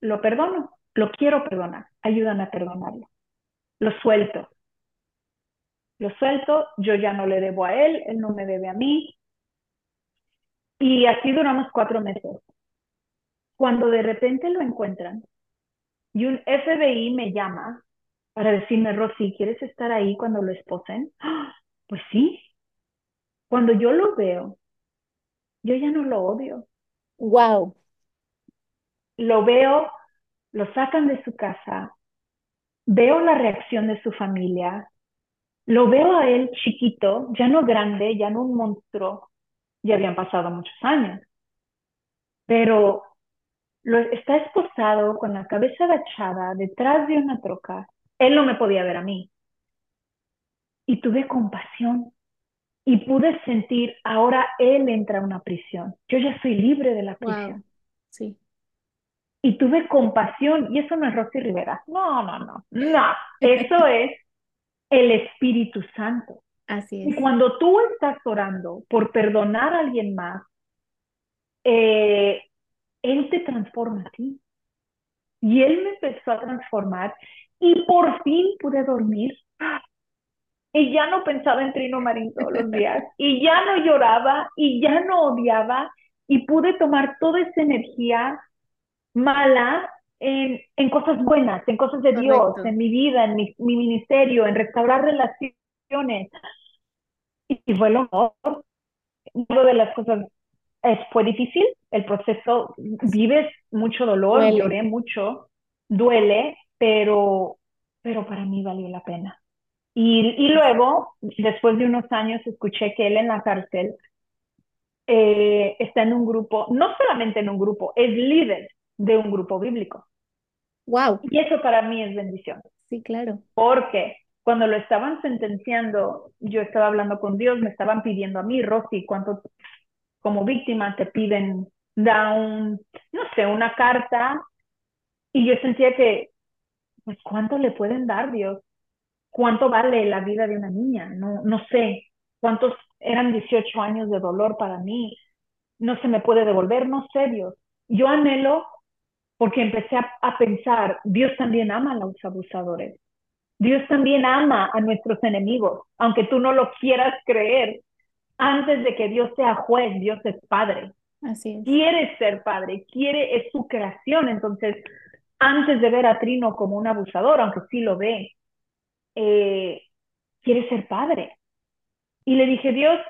Speaker 2: lo perdono, lo quiero perdonar, ayúdame a perdonarlo. Lo suelto. Lo suelto, yo ya no le debo a él, él no me debe a mí, y así duramos cuatro meses. Cuando de repente lo encuentran y un FBI me llama para decirme, Rosy, ¿quieres estar ahí cuando lo esposen? Pues sí. Cuando yo lo veo, yo ya no lo odio.
Speaker 1: Wow.
Speaker 2: Lo veo, lo sacan de su casa, veo la reacción de su familia, lo veo a él chiquito, ya no grande, ya no un monstruo, ya habían pasado muchos años. Pero lo, está esposado con la cabeza agachada detrás de una troca. Él no me podía ver a mí. Y tuve compasión y pude sentir, ahora él entra a una prisión. Yo ya soy libre de la prisión.
Speaker 1: Sí.
Speaker 2: Y tuve compasión, y eso no es Rosy Rivera. No, no, no. No, eso es el Espíritu Santo.
Speaker 1: Así es. Y
Speaker 2: cuando tú estás orando por perdonar a alguien más, eh, Él te transforma a ti. Y Él me empezó a transformar y por fin pude dormir. Y ya no pensaba en Trino Marín todos los días. Y ya no lloraba y ya no odiaba. Y pude tomar toda esa energía mala en, en cosas buenas, en cosas de Dios, en mi vida, en mi, mi ministerio, en restaurar relaciones, y fue lo mejor. Una de las cosas es, fue difícil, el proceso, vives mucho dolor, lloré mucho, duele, pero, pero para mí valió la pena. Y, y luego, después de unos años, escuché que él en la cárcel eh, está en un grupo, no solamente en un grupo, es líder de un grupo bíblico.
Speaker 1: Wow.
Speaker 2: Y eso para mí es bendición.
Speaker 1: Sí, claro.
Speaker 2: Porque cuando lo estaban sentenciando, yo estaba hablando con Dios, me estaban pidiendo a mí, Rosy, cuánto como víctima te piden, da un, no sé, una carta, y yo sentía que, pues, ¿cuánto le pueden dar, Dios? ¿Cuánto vale la vida de una niña? No, no sé, cuántos eran 18 años de dolor para mí. no se me puede devolver, no sé, Dios. Yo anhelo porque empecé a, pensar, Dios también ama a los abusadores. Dios también ama a nuestros enemigos, aunque tú no lo quieras creer. Antes de que Dios sea juez, Dios es padre.
Speaker 1: Así es.
Speaker 2: Quiere ser padre, quiere, es su creación. Entonces, antes de ver a Trino como un abusador, aunque sí lo ve, eh, quiere ser padre. Y le dije, Dios,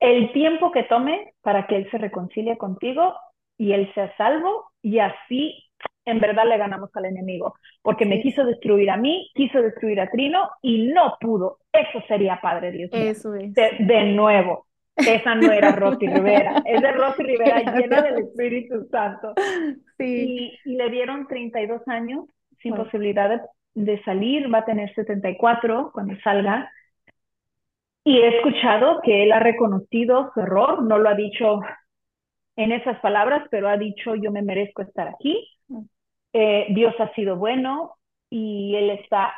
Speaker 2: el tiempo que tome para que Él se reconcilie contigo y Él sea salvo y así en verdad le ganamos al enemigo, porque me quiso destruir a mí, quiso destruir a Trino y no pudo. Eso sería Padre Dios.
Speaker 1: Eso es.
Speaker 2: De, nuevo, esa no era Rosy Rivera, es de Rosy Rivera llena del Espíritu Santo. Sí. Y, le dieron 32 años sin posibilidad de, salir, va a tener 74 cuando salga. Y he escuchado que él ha reconocido su error, no lo ha dicho en esas palabras, pero ha dicho yo me merezco estar aquí. Eh, Dios ha sido bueno y él está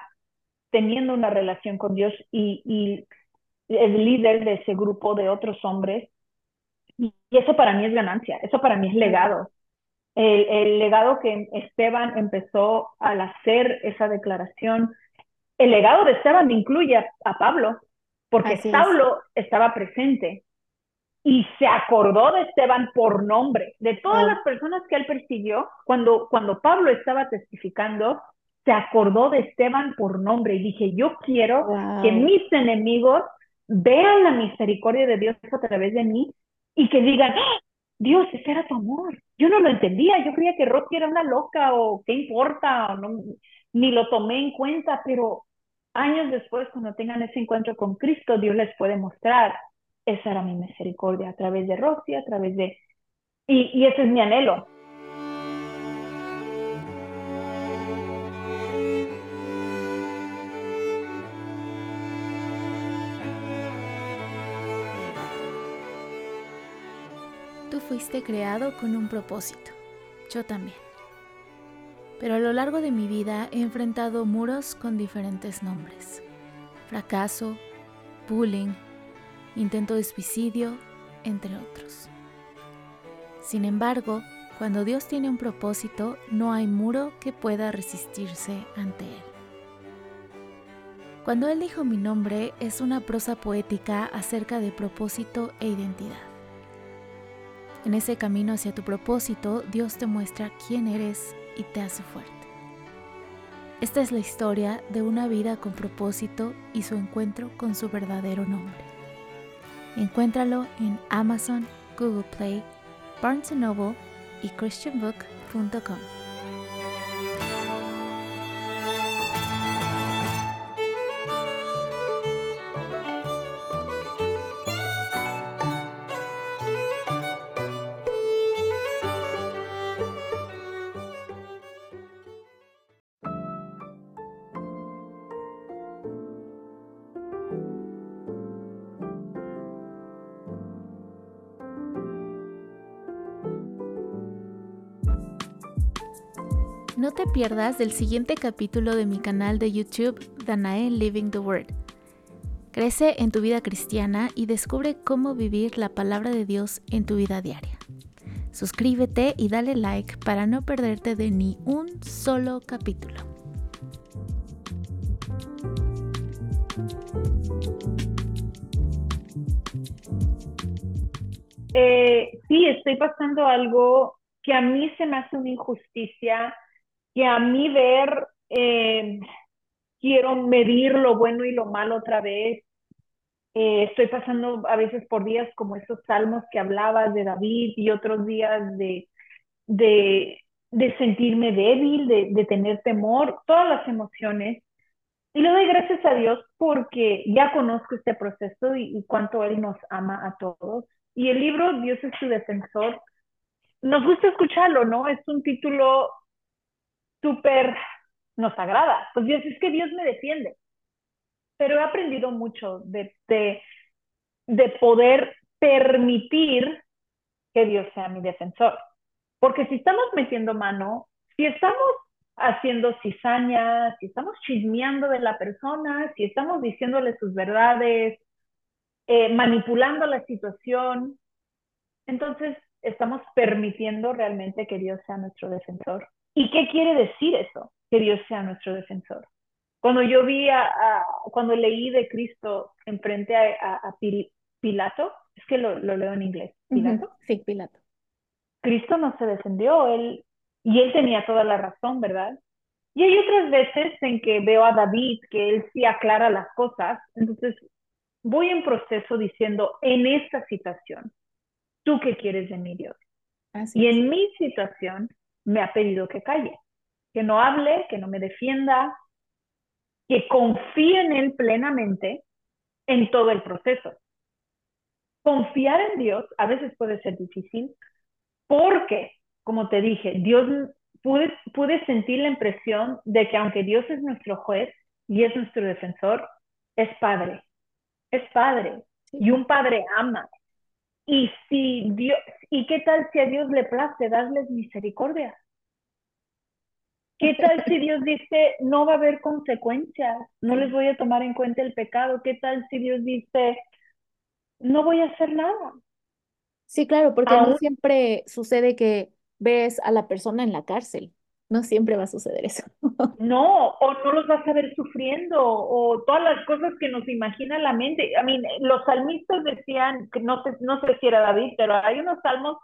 Speaker 2: teniendo una relación con Dios y, y es líder de ese grupo de otros hombres. Y eso para mí es ganancia, eso para mí es legado. El, el legado que Esteban empezó al hacer esa declaración, el legado de Esteban incluye a, Pablo, porque Saulo estaba presente y se acordó de Esteban por nombre, de todas las personas que él persiguió, cuando, cuando Pablo estaba testificando, se acordó de Esteban por nombre y dije, yo quiero que mis enemigos vean la misericordia de Dios a través de mí y que digan, ¡Ah! Dios, ese era tu amor. Yo no lo entendía, yo creía que Rocky era una loca o qué importa, o no, ni lo tomé en cuenta, pero años después, cuando tengan ese encuentro con Cristo, Dios les puede mostrar esa era mi misericordia a través de Rosy, a través de... Y, y ese es mi anhelo.
Speaker 1: Tú fuiste creado con un propósito, yo también. Pero a lo largo de mi vida he enfrentado muros con diferentes nombres. Fracaso, bullying, intento de suicidio, entre otros. Sin embargo, cuando Dios tiene un propósito, no hay muro que pueda resistirse ante Él. Cuando Él dijo mi nombre es una prosa poética acerca de propósito e identidad. En ese camino hacia tu propósito, Dios te muestra quién eres y te hace fuerte. Esta es la historia de una vida con propósito y su encuentro con su verdadero nombre. Encuéntralo en Amazon, Google Play, Barnes Noble y christianbook.com. pierdas del siguiente capítulo de mi canal de YouTube, Danae Living the Word. Crece en tu vida cristiana y descubre cómo vivir la palabra de Dios en tu vida diaria. Suscríbete y dale like para no perderte de ni un solo capítulo.
Speaker 2: Eh, sí, estoy pasando algo que a mí se me hace una injusticia que a mí ver, eh, quiero medir lo bueno y lo malo otra vez. Eh, estoy pasando a veces por días como esos salmos que hablabas de David y otros días de, de, sentirme débil, de, de tener temor, todas las emociones. Y le doy gracias a Dios porque ya conozco este proceso y, y, cuánto Él nos ama a todos. Y el libro Dios es tu defensor, nos gusta escucharlo, ¿no? Es un título súper nos agrada. Pues Dios, es que Dios me defiende. Pero he aprendido mucho de, de, de poder permitir que Dios sea mi defensor. Porque si estamos metiendo mano, si estamos haciendo cizaña, si estamos chismeando de la persona, si estamos diciéndole sus verdades, eh, manipulando la situación, entonces estamos permitiendo realmente que Dios sea nuestro defensor. ¿Y qué quiere decir eso? Que Dios sea nuestro defensor. Cuando yo vi a, cuando leí de Cristo enfrente a, a, Pilato, es que lo, lo, leo en inglés, Pilato.
Speaker 1: Sí, Pilato.
Speaker 2: Cristo no se defendió, él, y él tenía toda la razón, ¿verdad? Y hay otras veces en que veo a David que él sí aclara las cosas, entonces voy en proceso diciendo, en esta situación, ¿tú qué quieres de mí, Dios? y en mi situación me ha pedido que calle, que no hable, que no me defienda, que confíe en Él plenamente en todo el proceso. Confiar en Dios a veces puede ser difícil porque, como te dije, Dios pude, pude sentir la impresión de que aunque Dios es nuestro juez y es nuestro defensor, es padre, es padre y un padre ama. Y si Dios, ¿y qué tal si a Dios le place darles misericordia? ¿Qué tal si Dios dice, no va a haber consecuencias, no les voy a tomar en cuenta el pecado? ¿Qué tal si Dios dice, no voy a hacer nada?
Speaker 1: Sí, claro, porque no siempre sucede que ves a la persona en la cárcel. No siempre va a suceder eso.
Speaker 2: No, o no los vas a ver sufriendo, o todas las cosas que nos imagina la mente. A mí, los salmistas decían, que no sé, no sé si era David, pero hay unos salmos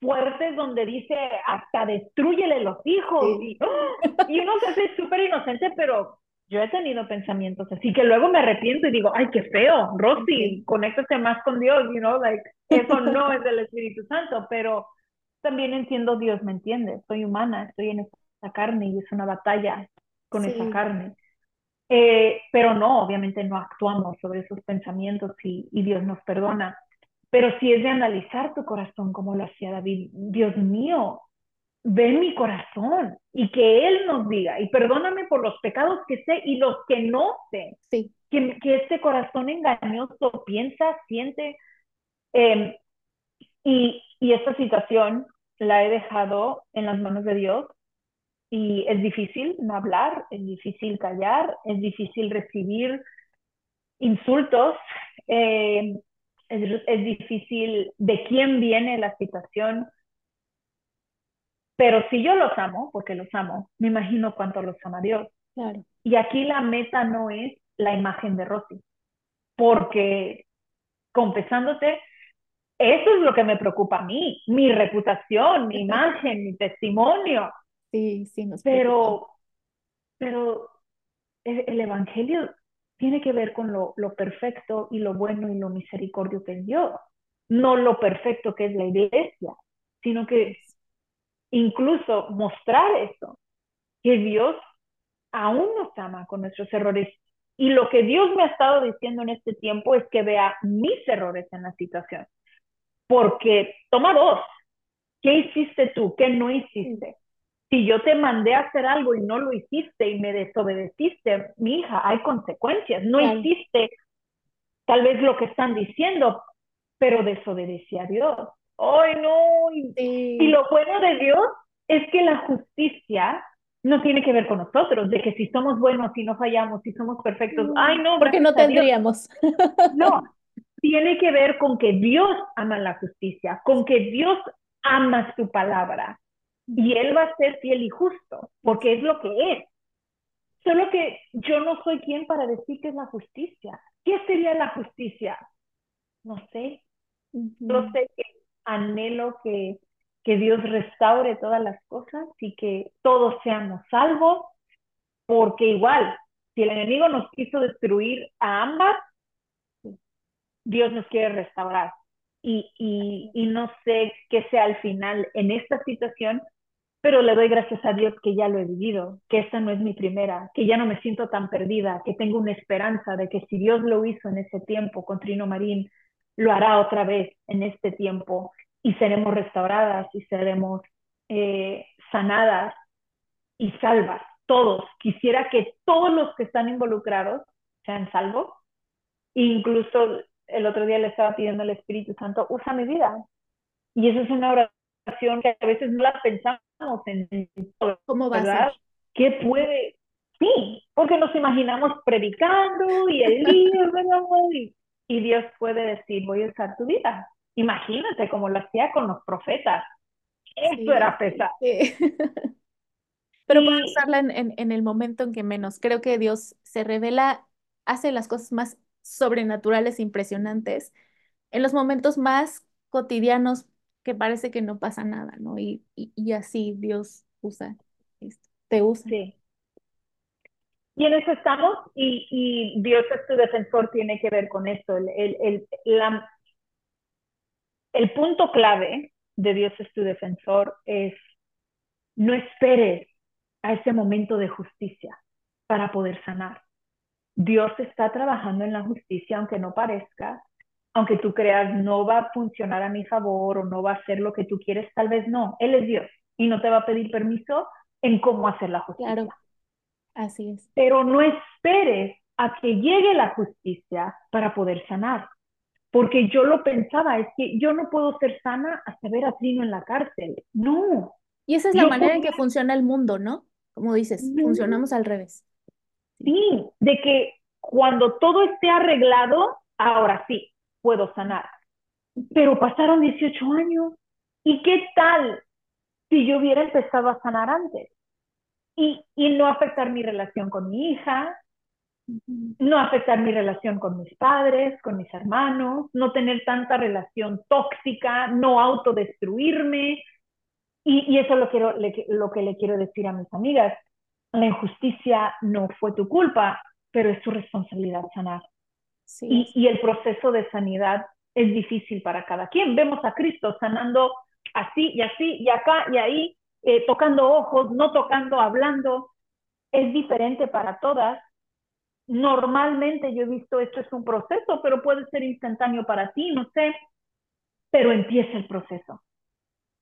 Speaker 2: fuertes donde dice hasta destruyele los hijos y, y, uno se hace súper inocente, pero yo he tenido pensamientos así que luego me arrepiento y digo, ay, qué feo, Rosy, conéctate más con Dios, you know, like, eso no es del Espíritu Santo, pero también entiendo Dios, ¿me entiende? Soy humana, estoy en esta carne y es una batalla con esa carne. Eh, pero no, obviamente no actuamos sobre esos pensamientos y, y Dios nos perdona. Pero si es de analizar tu corazón como lo hacía David, Dios mío, ve mi corazón y que Él nos diga, y perdóname por los pecados que sé y los que no sé,
Speaker 1: sí.
Speaker 2: que, que este corazón engañoso piensa, siente. Em, y, y esta situación la he dejado en las manos de Dios y es difícil no hablar, es difícil callar, es difícil recibir insultos. Eh, es, difícil de quién viene la situación, pero si yo los amo, porque los amo, me imagino cuánto los ama Dios.
Speaker 1: Claro.
Speaker 2: Y aquí la meta no es la imagen de Rosy, porque confesándote, eso es lo que me preocupa a mí, mi reputación, mi imagen, mi testimonio.
Speaker 1: Sí, sí, nos
Speaker 2: pero, pero el Evangelio tiene que ver con lo, lo perfecto y lo bueno y lo misericordio que es Dios. No lo perfecto que es la iglesia, sino que incluso mostrar eso, que Dios aún nos ama con nuestros errores. Y lo que Dios me ha estado diciendo en este tiempo es que vea mis errores en la situación. Porque toma dos. ¿Qué hiciste tú? ¿Qué no hiciste? Si yo te mandé a hacer algo y no lo hiciste y me desobedeciste, mi hija, hay consecuencias. No hiciste tal vez lo que están diciendo, pero desobedecí a Dios. ¡Ay, no! Y, lo bueno de Dios es que la justicia no tiene que ver con nosotros, de que si somos buenos, si no fallamos, si somos perfectos, ay no,
Speaker 1: porque no tendríamos.
Speaker 2: No, tiene que ver con que Dios ama la justicia, con que Dios ama su palabra, y él va a ser fiel y justo, porque es lo que es. Solo que yo no soy quien para decir que es la justicia. ¿Qué sería la justicia? No sé. No sé que anhelo que, que Dios restaure todas las cosas y que todos seamos salvos, porque igual, si el enemigo nos quiso destruir a ambas, Dios nos quiere restaurar. Y, y, no sé qué sea al final en esta situación, pero le doy gracias a Dios que ya lo he vivido, que esta no es mi primera, que ya no me siento tan perdida, que tengo una esperanza de que si Dios lo hizo en ese tiempo con Trino Marín, lo hará otra vez en este tiempo y seremos restauradas y seremos eh, sanadas y salvas, todos. Quisiera que todos los que están involucrados sean salvos. incluso el otro día le estaba pidiendo al Espíritu Santo, usa mi vida. Y eso es una oración que a veces no la pensamos en,
Speaker 1: ¿Cómo va
Speaker 2: ¿verdad? ¿Qué puede? Sí, porque nos imaginamos predicando y el libro, y, y Dios puede decir, voy a usar tu vida. imagínate cómo lo hacía con los profetas. Eso era pesado. Sí.
Speaker 1: Pero para usarla en, en, el momento en que menos. Creo que Dios se revela, hace las cosas más sobrenaturales, impresionantes, en los momentos más cotidianos que parece que no pasa nada, ¿no? Y, y, así Dios usa te usa.
Speaker 2: Sí. Y en eso estamos, y, y, Dios es tu defensor, tiene que ver con esto. El, el, el, la, el punto clave de Dios es tu defensor es no esperes a ese momento de justicia para poder sanar. Dios está trabajando en la justicia, aunque no parezca, aunque tú creas no va a funcionar a mi favor o no va a hacer lo que tú quieres, tal vez no. Él es Dios y no te va a pedir permiso en cómo hacer la justicia. Claro,
Speaker 1: así es.
Speaker 2: Pero no esperes a que llegue la justicia para poder sanar. Porque yo lo pensaba, es que yo no puedo ser sana hasta ver a Trino en la cárcel. No.
Speaker 1: Y esa es la manera en que funciona el mundo, ¿no? Como dices, funcionamos al revés.
Speaker 2: Sí, de que cuando todo esté arreglado, ahora sí, puedo sanar. Pero pasaron 18 años. ¿Y qué tal si yo hubiera empezado a sanar antes? Y, y no afectar mi relación con mi hija, no afectar mi relación con mis padres, con mis hermanos, no tener tanta relación tóxica, no autodestruirme. Y, y eso es lo, quiero, lo que le quiero decir a mis amigas la injusticia no fue tu culpa, pero es tu responsabilidad sanar. Sí. Y, el proceso de sanidad es difícil para cada quien. Vemos a Cristo sanando así y así y acá y ahí, eh, tocando ojos, no tocando, hablando. Es diferente para todas. Normalmente yo he visto esto es un proceso, pero puede ser instantáneo para ti, no sé, pero empieza el proceso.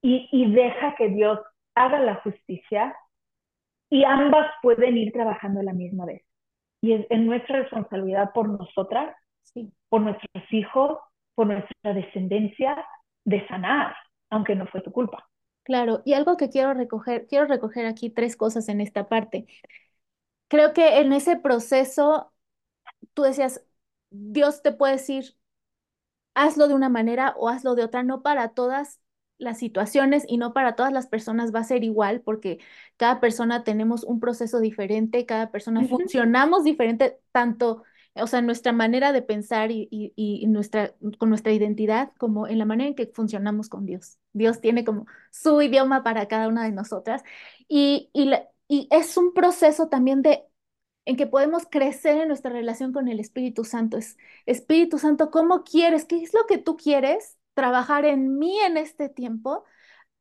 Speaker 2: Y, y deja que Dios haga la justicia y ambas pueden ir trabajando a la misma vez. Y es, nuestra responsabilidad por nosotras, sí. por nuestros hijos, por nuestra descendencia, de sanar, aunque no fue tu culpa.
Speaker 1: Claro, y algo que quiero recoger, quiero recoger aquí tres cosas en esta parte. Creo que en ese proceso, tú decías, Dios te puede decir, hazlo de una manera o hazlo de otra, no para todas las situaciones y no para todas las personas va a ser igual porque cada persona tenemos un proceso diferente, cada persona funcionamos diferente, tanto, o sea, nuestra manera de pensar y, y, nuestra, con nuestra identidad como en la manera en que funcionamos con Dios. Dios tiene como su idioma para cada una de nosotras y, y, y es un proceso también de en que podemos crecer en nuestra relación con el Espíritu Santo. Es, Espíritu Santo, ¿cómo quieres? ¿Qué es lo que tú quieres? Trabajar en mí en este tiempo.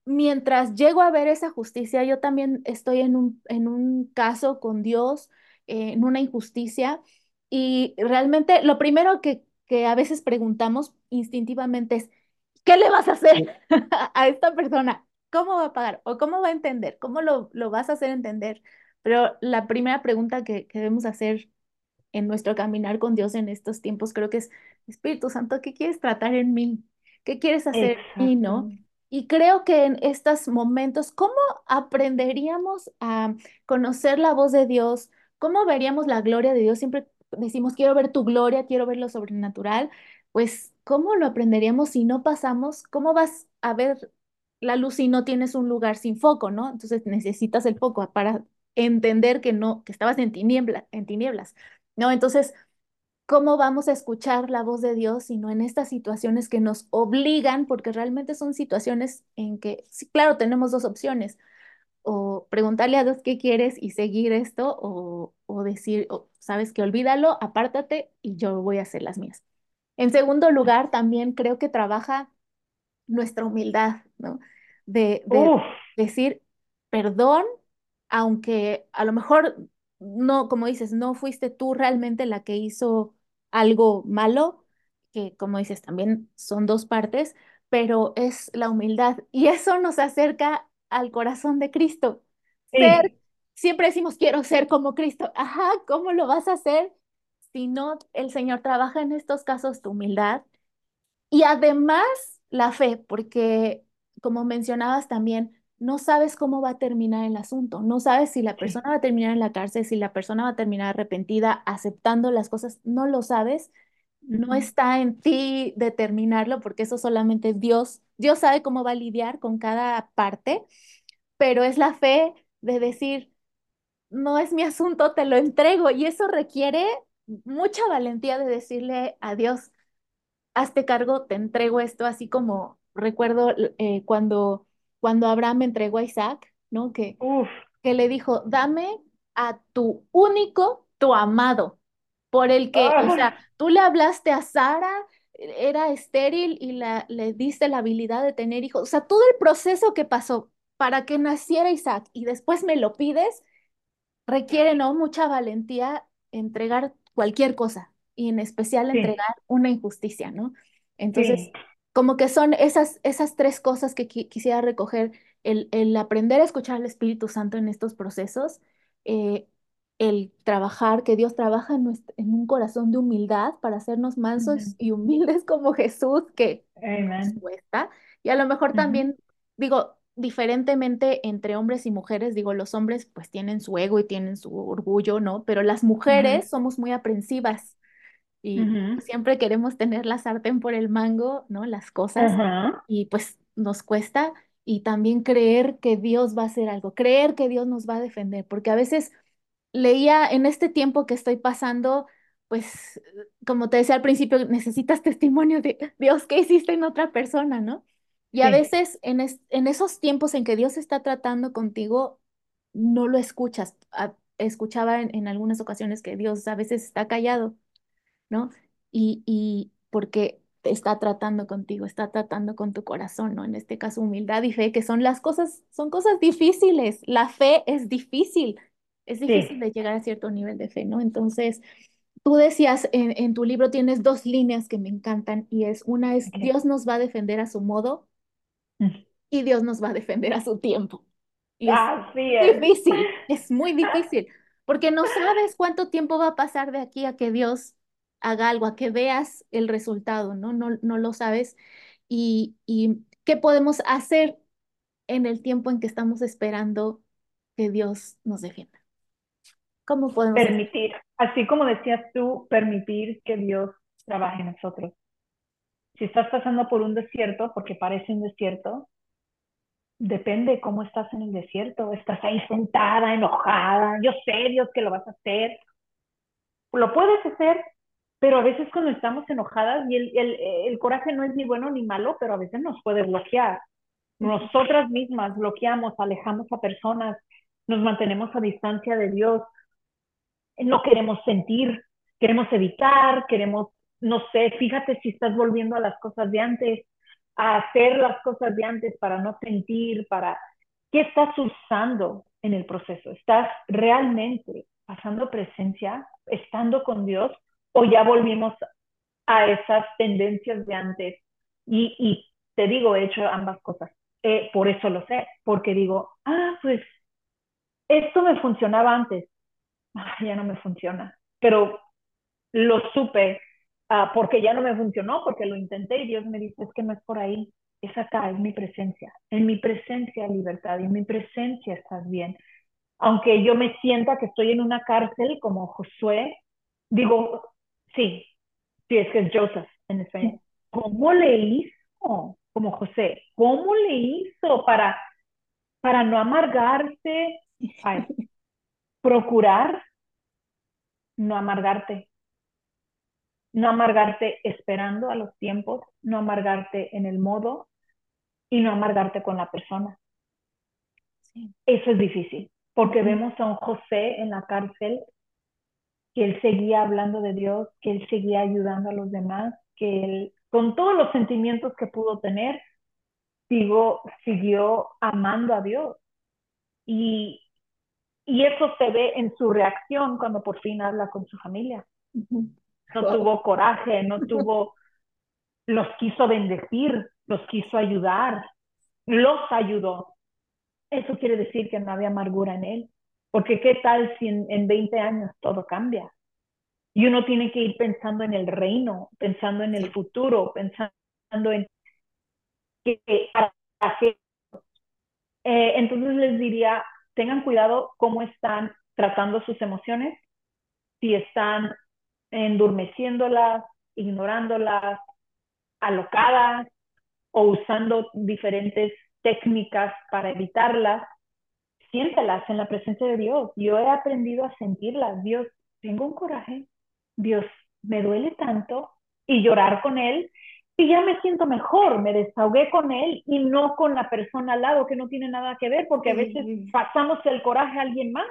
Speaker 1: Mientras llego a ver esa justicia, yo también estoy en un, en un caso con Dios, eh, en una injusticia, y realmente lo primero que, que a veces preguntamos instintivamente es, ¿qué le vas a hacer a esta persona? ¿Cómo va a pagar? ¿O cómo va a entender? ¿Cómo lo, lo vas a hacer entender? Pero la primera pregunta que, que debemos hacer en nuestro caminar con Dios en estos tiempos creo que es, Espíritu Santo, ¿qué quieres tratar en mí? ¿Qué quieres hacer y no? Y creo que en estos momentos, ¿cómo aprenderíamos a conocer la voz de Dios? ¿Cómo veríamos la gloria de Dios? Siempre decimos, quiero ver tu gloria, quiero ver lo sobrenatural. Pues, ¿cómo lo aprenderíamos si no pasamos? ¿Cómo vas a ver la luz si no tienes un lugar sin foco, no? Entonces necesitas el foco para entender que no, que estabas en tiniebla, en tinieblas, ¿no? Entonces, ¿Cómo vamos a escuchar la voz de Dios sino en estas situaciones que nos obligan, porque realmente son situaciones en que, sí, claro, tenemos dos opciones, o preguntarle a Dios qué quieres y seguir esto, o, o decir, sabes que olvídalo, apártate y yo voy a hacer las mías. En segundo lugar, también creo que trabaja nuestra humildad, ¿no? De, de decir, perdón, aunque a lo mejor no, como dices, no fuiste tú realmente la que hizo algo malo, que como dices, también son dos partes, pero es la humildad y eso nos acerca al corazón de Cristo. Ser, siempre decimos, quiero ser como Cristo. Ajá, ¿cómo lo vas a hacer si no el Señor trabaja en estos casos tu humildad? Y además la fe, porque como mencionabas también, no sabes cómo va a terminar el asunto, no sabes si la persona va a terminar en la cárcel, si la persona va a terminar arrepentida, aceptando las cosas, no lo sabes, no está en ti determinarlo porque eso solamente Dios, Dios sabe cómo va a lidiar con cada parte, pero es la fe de decir, no es mi asunto, te lo entrego y eso requiere mucha valentía de decirle a Dios, hazte cargo, te entrego esto, así como recuerdo eh, cuando, cuando Abraham entregó a Isaac, ¿no? Que, que le dijo, dame a tu único, tu amado, por el que, o sea, ah. tú le hablaste a Sara, era estéril y la, le diste la habilidad de tener hijos, o sea, todo el proceso que pasó para que naciera Isaac y después me lo pides, requiere, ¿no? Mucha valentía entregar cualquier cosa y en especial entregar una injusticia, ¿no? Entonces, como que son esas, esas tres cosas que quisiera recoger, el, el, aprender a escuchar al Espíritu Santo en estos procesos, eh, el trabajar, que Dios trabaja en, en, un corazón de humildad para hacernos mansos y humildes como Jesús, que nos cuesta, y a lo mejor también, digo, diferentemente entre hombres y mujeres, digo, los hombres pues tienen su ego y tienen su orgullo, ¿no? Pero las mujeres somos muy aprensivas y siempre queremos tener la sartén por el mango, ¿no? Las cosas y pues nos cuesta y también creer que Dios va a hacer algo, creer que Dios nos va a defender, porque a veces leía en este tiempo que estoy pasando, pues como te decía al principio, necesitas testimonio de Dios, ¿qué hiciste en otra persona, no? Y a veces en, en, esos tiempos en que Dios está tratando contigo, no lo escuchas. escuchaba en, algunas ocasiones que Dios a veces está callado, ¿no? Y, y porque está tratando contigo, está tratando con tu corazón, ¿no? En este caso, humildad y fe, que son las cosas, son cosas difíciles. La fe es difícil, es difícil de llegar a cierto nivel de fe, ¿no? Entonces, tú decías en, en, tu libro tienes dos líneas que me encantan y es una es Dios nos va a defender a su modo y Dios nos va a defender a su tiempo. Y es, difícil, es muy difícil, porque no sabes cuánto tiempo va a pasar de aquí a que Dios haga algo, a que veas el resultado, ¿no? No, no lo sabes. Y, y qué podemos hacer en el tiempo en que estamos esperando que Dios nos defienda. ¿Cómo podemos
Speaker 2: permitir, así como decías tú, permitir que Dios trabaje en nosotros? Si estás pasando por un desierto, porque parece un desierto, depende cómo estás en el desierto. Estás ahí sentada, enojada. Yo sé, Dios, que lo vas a hacer. Lo puedes hacer, pero a veces cuando estamos enojadas, y el, el, el coraje no es ni bueno ni malo, pero a veces nos puede bloquear. Nosotras mismas bloqueamos, alejamos a personas, nos mantenemos a distancia de Dios. No queremos sentir, queremos evitar, queremos no sé, fíjate si estás volviendo a las cosas de antes, a hacer las cosas de antes para no sentir, para... ¿Qué estás usando en el proceso? ¿Estás realmente pasando presencia, estando con Dios, o ya volvimos a esas tendencias de antes? Y, y te digo, he hecho ambas cosas. Eh, por eso lo sé, porque digo, ah, pues esto me funcionaba antes, ah, ya no me funciona, pero lo supe Ah, porque ya no me funcionó, porque lo intenté y Dios me dice, es que no es por ahí, es acá, es mi presencia. En mi presencia libertad en mi presencia estás bien. Aunque yo me sienta que estoy en una cárcel como Josué, digo, sí, sí, es que es Joseph en español. ¿Cómo le hizo? Como José, ¿cómo le hizo para, para no amargarse? procurar no amargarte, no amargarte esperando a los tiempos, no amargarte en el modo y no amargarte con la persona. Eso es difícil, porque vemos a un José en la cárcel que él seguía hablando de Dios, que él seguía ayudando a los demás, que él, con todos los sentimientos que pudo tener, siguió amando a Dios. Y, y eso se ve en su reacción cuando por fin habla con su familia no tuvo coraje, no tuvo, los quiso bendecir, los quiso ayudar, los ayudó. Eso quiere decir que no había amargura en él, porque qué tal si en, 20 años todo cambia. Y uno tiene que ir pensando en el reino, pensando en el futuro, pensando en que, eh, entonces les diría, tengan cuidado cómo están tratando sus emociones, si están endurmeciéndolas, ignorándolas, alocadas o usando diferentes técnicas para evitarlas, siéntelas en la presencia de Dios. Yo he aprendido a sentirlas. Dios, tengo un coraje. Dios, me duele tanto y llorar con Él. Y ya me siento mejor, me desahogué con Él y no con la persona al lado que no tiene nada que ver, porque a veces pasamos el coraje a alguien más.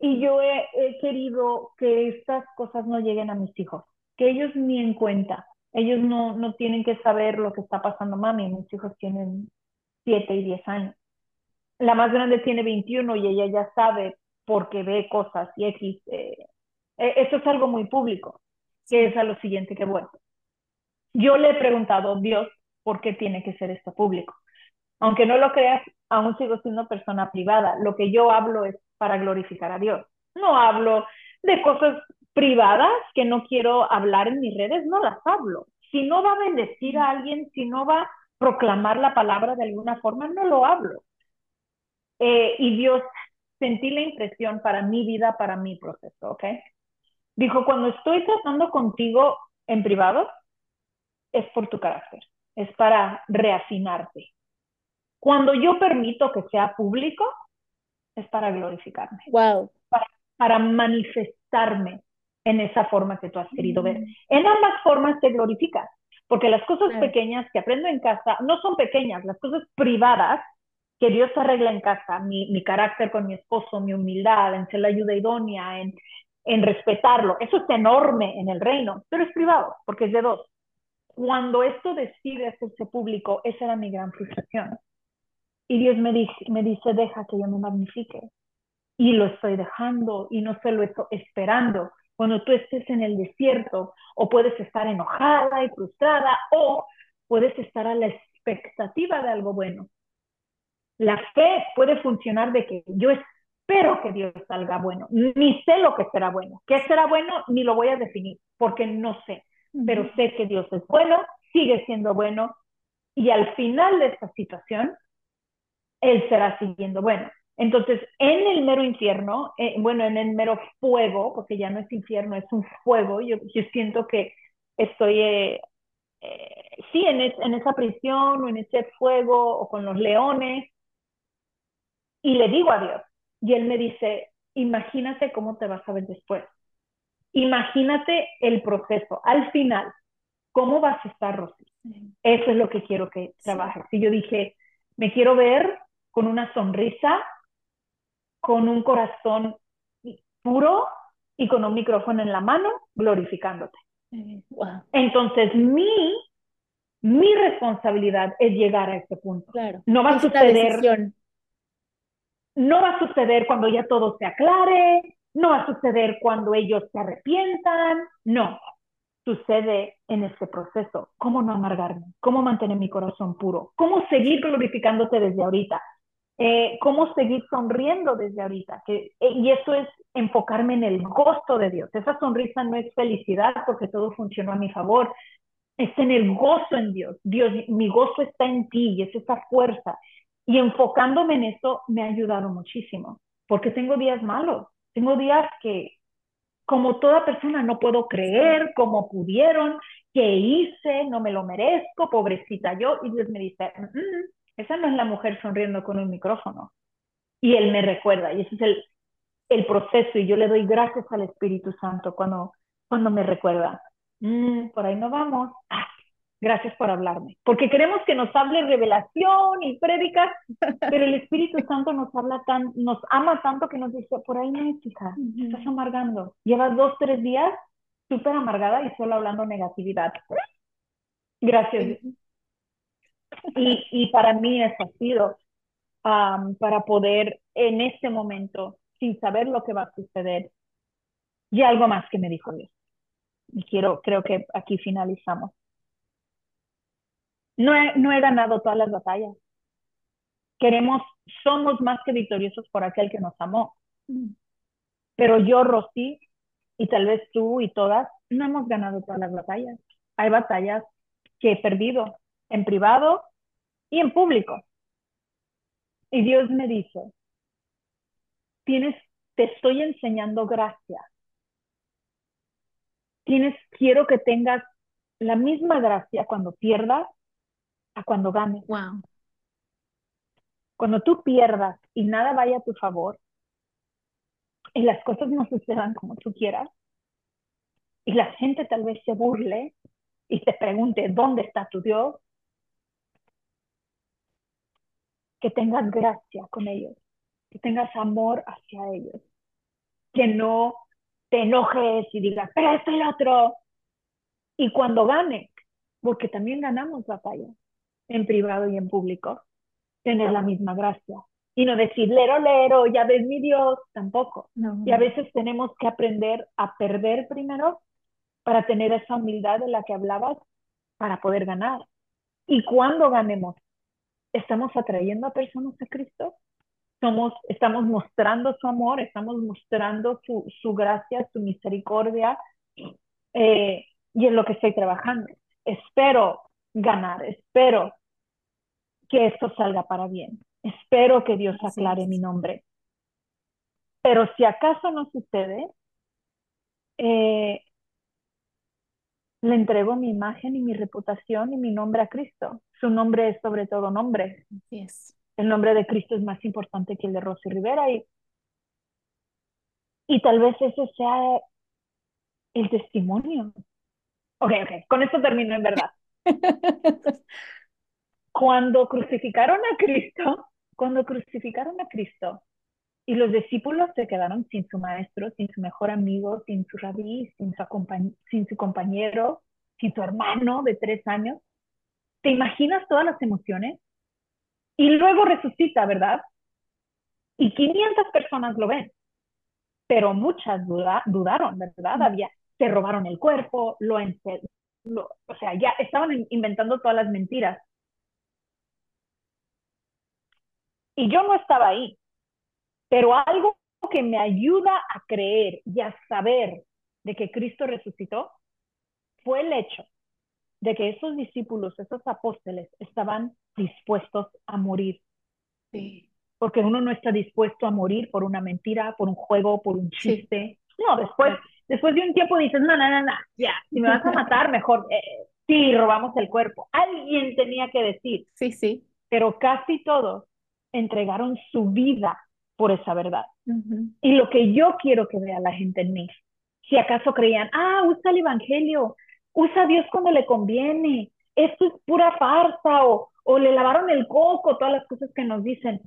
Speaker 2: Y yo he, he querido que estas cosas no lleguen a mis hijos, que ellos ni en cuenta. Ellos no, no tienen que saber lo que está pasando mami. Mis hijos tienen 7 y 10 años. La más grande tiene 21 y ella ya sabe porque ve cosas y X. Eh, eh, eso es algo muy público, que es a lo siguiente que bueno. Yo le he preguntado, Dios, ¿por qué tiene que ser esto público? Aunque no lo creas, aún sigo siendo persona privada. Lo que yo hablo es para glorificar a Dios. No hablo de cosas privadas que no quiero hablar en mis redes, no las hablo. Si no va a bendecir a alguien, si no va proclamar la palabra de alguna forma, no lo hablo. Eh, y Dios, sentí la impresión para mi vida, para mi proceso, ¿ok? Dijo, cuando estoy tratando contigo en privado, es por tu carácter, es para reafinarte. Cuando yo permito que sea público, es para glorificarme.
Speaker 1: Wow.
Speaker 2: Para, para manifestarme en esa forma que tú has querido ver. Mm. En ambas formas te glorificas. Porque las cosas pequeñas que aprendo en casa no son pequeñas, las cosas privadas que Dios arregla en casa, mi, carácter con mi esposo, mi humildad, en ser la ayuda idónea, en, en respetarlo, eso es enorme en el reino, pero es privado, porque es de dos. Cuando esto decide hacerse público, esa era mi gran frustración. Y Dios me dice, me dice, deja que yo me magnifique. Y lo estoy dejando y no se lo estoy esperando cuando tú estés en el desierto, o puedes estar enojada y frustrada, o puedes estar a la expectativa de algo bueno. La fe puede funcionar de que yo espero que Dios salga bueno, ni sé lo que será bueno. ¿Qué será bueno? Ni lo voy a definir, porque no sé, pero sé que Dios es bueno, sigue siendo bueno, y al final de esta situación, Él será siguiendo bueno. Entonces, en el mero infierno, eh, bueno, en el mero fuego, porque ya no es infierno, es un fuego, yo, yo siento que estoy, eh, eh, sí, en, en esa prisión o en ese fuego o con los leones, y le digo a Dios, y Él me dice, imagínate cómo te vas a ver después. Imagínate el proceso. Al final, ¿cómo vas a estar, Rosy? Eso es lo que quiero que trabajes. Y yo dije, me quiero ver con una sonrisa, con un corazón puro y con un micrófono en la mano, glorificándote. Entonces, mi, mi responsabilidad es llegar a ese punto.
Speaker 1: Claro.
Speaker 2: No va a suceder. No va a suceder cuando ya todo se aclare, no va a suceder cuando ellos se arrepientan, no. Sucede en este proceso. ¿Cómo no amargarme? ¿Cómo mantener mi corazón puro? ¿Cómo seguir glorificándote desde ahorita? Eh, cómo seguir sonriendo desde ahorita. Eh, y eso es enfocarme en el gozo de Dios. Esa sonrisa no es felicidad porque todo funcionó a mi favor. Es en el gozo en Dios. Dios, mi gozo está en ti y es esa fuerza. Y enfocándome en eso me ha ayudado muchísimo. Porque tengo días malos. Tengo días que, como toda persona, no puedo creer cómo pudieron, qué hice, no me lo merezco, pobrecita yo. Y Dios me dice, mm, esa no es la mujer sonriendo con un micrófono. Y él me recuerda, y ese es el, proceso, y yo le doy gracias al Espíritu Santo cuando, cuando me recuerda. Mm, por ahí no vamos. Gracias por hablarme. Porque queremos que nos hable revelación y prédicas, pero el Espíritu Santo nos habla tan, nos ama tanto que nos dice, por ahí no es, hija, estás amargando. Llevas dos, tres días súper amargada y solo hablando negatividad. Gracias. Y, y para mí eso ha sido para poder en este momento, sin saber lo que va a suceder, y algo más que me dijo Dios. Y quiero, creo que aquí finalizamos. No he, no he ganado todas las batallas. Queremos, somos más que victoriosos por aquel que nos amó. Pero yo, Rosy, y tal vez tú y todas, no hemos ganado todas las batallas. Hay batallas que he perdido en privado y en público. Y Dios me dice, tienes, te estoy enseñando gracia tienes, quiero que tengas la misma gracia cuando pierdas a cuando ganes.
Speaker 1: Wow.
Speaker 2: Cuando tú pierdas y nada vaya a tu favor y las cosas no sucedan como tú quieras y la gente tal vez se burle y te pregunte, ¿dónde está tu Dios? Que tengas gracia con ellos, que tengas amor hacia ellos, que no te enojes y digas, pero y lo otro. Y cuando gane, porque también ganamos batalla en privado y en público, tener la misma gracia. Y no decir, lero, lero, ya ves mi Dios, tampoco.
Speaker 1: No.
Speaker 2: Y a veces tenemos que aprender a perder primero para tener esa humildad de la que hablabas para poder ganar. Y cuando ganemos, ¿estamos atrayendo a personas a Cristo? Somos, estamos mostrando su amor, estamos mostrando su, su gracia, su misericordia, eh, y es lo que estoy trabajando. Espero ganar, espero que esto salga para bien. Espero que Dios aclare mi nombre. Pero si acaso no sucede, eh, le entrego mi imagen y mi reputación y mi nombre a Cristo. Su nombre es sobre todo nombre.
Speaker 1: Así es.
Speaker 2: El nombre de Cristo es más importante que el de Rosy Rivera y, y tal vez ese sea el testimonio. Ok, ok, con esto termino en verdad. Cuando crucificaron a Cristo, cuando crucificaron a Cristo y los discípulos se quedaron sin su maestro, sin su mejor amigo, sin su rabí, sin su, sin su compañero, sin su hermano de tres años, ¿te imaginas todas las emociones? Y luego resucita, ¿verdad? Y 500 personas lo ven, pero muchas duda, dudaron, ¿verdad? Había, se robaron el cuerpo, lo, lo, o sea, ya estaban inventando todas las mentiras. Y yo no estaba ahí, pero algo que me ayuda a creer y a saber de que Cristo resucitó fue el hecho de que esos discípulos, esos apóstoles, estaban dispuestos a morir.
Speaker 1: Sí.
Speaker 2: Porque uno no está dispuesto a morir por una mentira, por un juego, por un chiste. Sí. No, después, después de un tiempo dices, no, no, no, no, ya, si me vas a matar, mejor, eh, sí, robamos el cuerpo. Alguien tenía que decir.
Speaker 1: Sí, sí.
Speaker 2: Pero casi todos entregaron su vida por esa verdad. Uh -huh. Y lo que yo quiero que vea la gente en mí, si acaso creían, ah, usa el Evangelio, usa a Dios cuando le conviene, esto es pura farsa o, o le lavaron el coco, todas las cosas que nos dicen.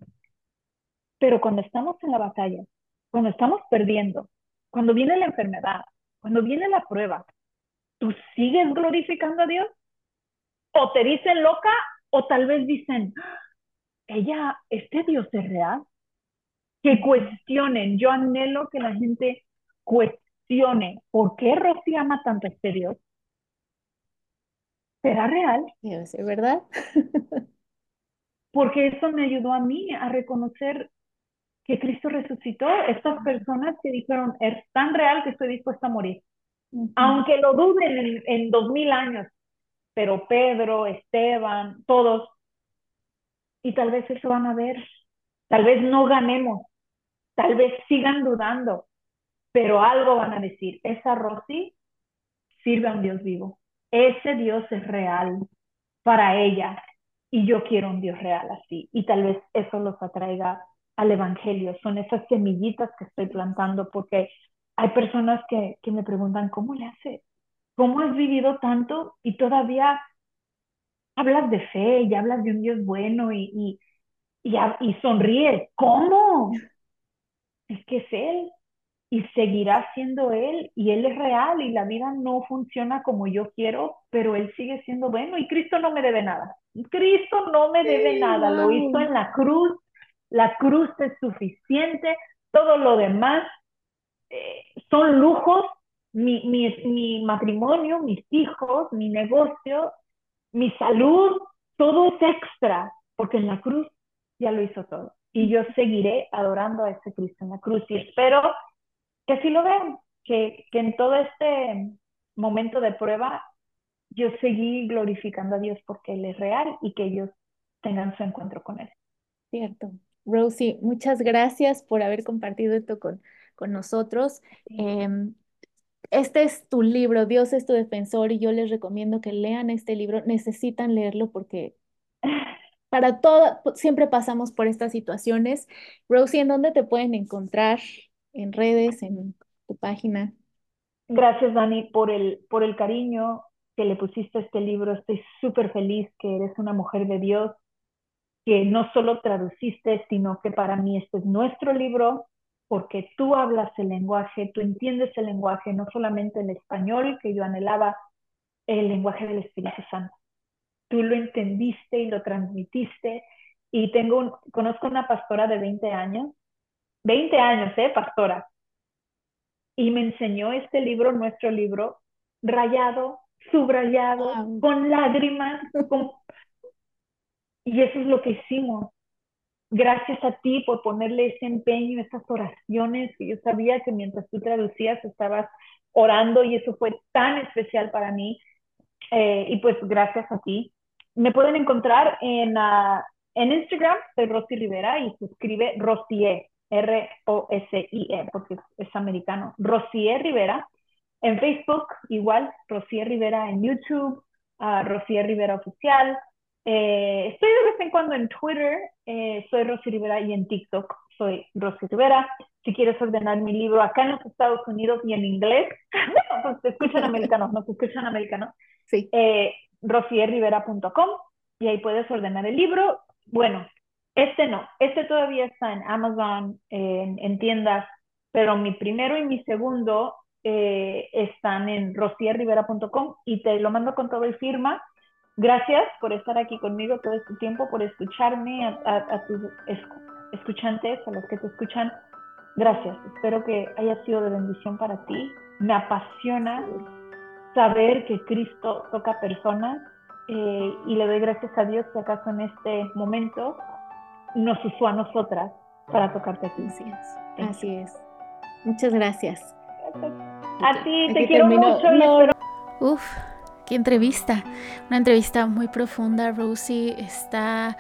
Speaker 2: Pero cuando estamos en la batalla, cuando estamos perdiendo, cuando viene la enfermedad, cuando viene la prueba, ¿tú sigues glorificando a Dios? ¿O te dicen loca o tal vez dicen, ella, este Dios es real? Que cuestionen, yo anhelo que la gente cuestione, ¿por qué Rosy ama tanto a este Dios? ¿Será real?
Speaker 1: Debe ser verdad.
Speaker 2: Porque eso me ayudó a mí a reconocer que Cristo resucitó. Estas personas que dijeron, es tan real que estoy dispuesta a morir. Uh -huh. Aunque lo duden en, en dos mil años. Pero Pedro, Esteban, todos. Y tal vez eso van a ver. Tal vez no ganemos. Tal vez sigan dudando. Pero algo van a decir. Esa Rosy sirve a un Dios vivo ese Dios es real para ella y yo quiero un Dios real así. Y tal vez eso los atraiga al Evangelio. Son esas semillitas que estoy plantando porque hay personas que, que me preguntan, ¿cómo le hace? ¿Cómo has vivido tanto y todavía hablas de fe y hablas de un Dios bueno y, y, y, y sonríes? ¿Cómo? Es que es Él y seguirá siendo Él y Él es real y la vida no funciona como yo quiero, pero Él sigue siendo bueno y Cristo no me debe nada. Cristo no me debe sí, nada, lo hizo en la cruz, la cruz es suficiente, todo lo demás eh, son lujos, mi, mi, mi matrimonio, mis hijos, mi negocio, mi salud, todo es extra, porque en la cruz ya lo hizo todo. Y yo seguiré adorando a ese Cristo en la cruz y espero que así lo vean, que, que en todo este momento de prueba yo seguí glorificando a Dios porque Él es real y que ellos tengan su encuentro con Él.
Speaker 1: Cierto. Rosie, muchas gracias por haber compartido esto con, con nosotros. Sí. Eh, este es tu libro, Dios es tu defensor y yo les recomiendo que lean este libro, necesitan leerlo porque para todo, siempre pasamos por estas situaciones. Rosie, ¿en dónde te pueden encontrar? ¿En redes, en tu página?
Speaker 2: Gracias, Dani, por el, por el cariño que le pusiste a este libro. Estoy súper feliz que eres una mujer de Dios, que no solo traduciste, sino que para mí este es nuestro libro, porque tú hablas el lenguaje, tú entiendes el lenguaje, no solamente el español que yo anhelaba, el lenguaje del Espíritu Santo. Tú lo entendiste y lo transmitiste. Y tengo un, conozco una pastora de 20 años, 20 años, ¿eh? Pastora. Y me enseñó este libro, nuestro libro, rayado, subrayado, con lágrimas, con... y eso es lo que hicimos. Gracias a ti por ponerle ese empeño, esas oraciones, que yo sabía que mientras tú traducías estabas orando y eso fue tan especial para mí. Eh, y pues gracias a ti. Me pueden encontrar en, uh, en Instagram, soy Rosy Rivera y se escribe Rosier, R-O-S-I-E, porque es, americano. Rosier Rivera. En Facebook, igual, Rosier Rivera en YouTube, uh, Rosier Rivera Oficial. Eh, estoy de vez en cuando en Twitter, eh, soy Rosy Rivera, y en TikTok soy Rosy Rivera. Si quieres ordenar mi libro acá en los Estados Unidos y en inglés, bueno, pues te escuchan americanos, no te escuchan americanos. Sí. Eh, rosierrivera.com y ahí puedes ordenar el libro. Bueno, este no, este todavía está en Amazon, en, en tiendas, pero mi primero y mi segundo eh, están en rosierrivera.com y te lo mando con todo y firma Gracias por estar aquí conmigo todo este tiempo, por escucharme, a, tus escuchantes, a los que te escuchan. Gracias. Espero que haya sido de bendición para ti. Me apasiona saber que Cristo toca personas eh, y le doy gracias a Dios que acaso en este momento nos usó a nosotras para tocarte a ti.
Speaker 1: Así es. Así es. Muchas gracias.
Speaker 2: A ti, te quiero mucho.
Speaker 1: Uf qué entrevista, una entrevista muy profunda. Rosie está,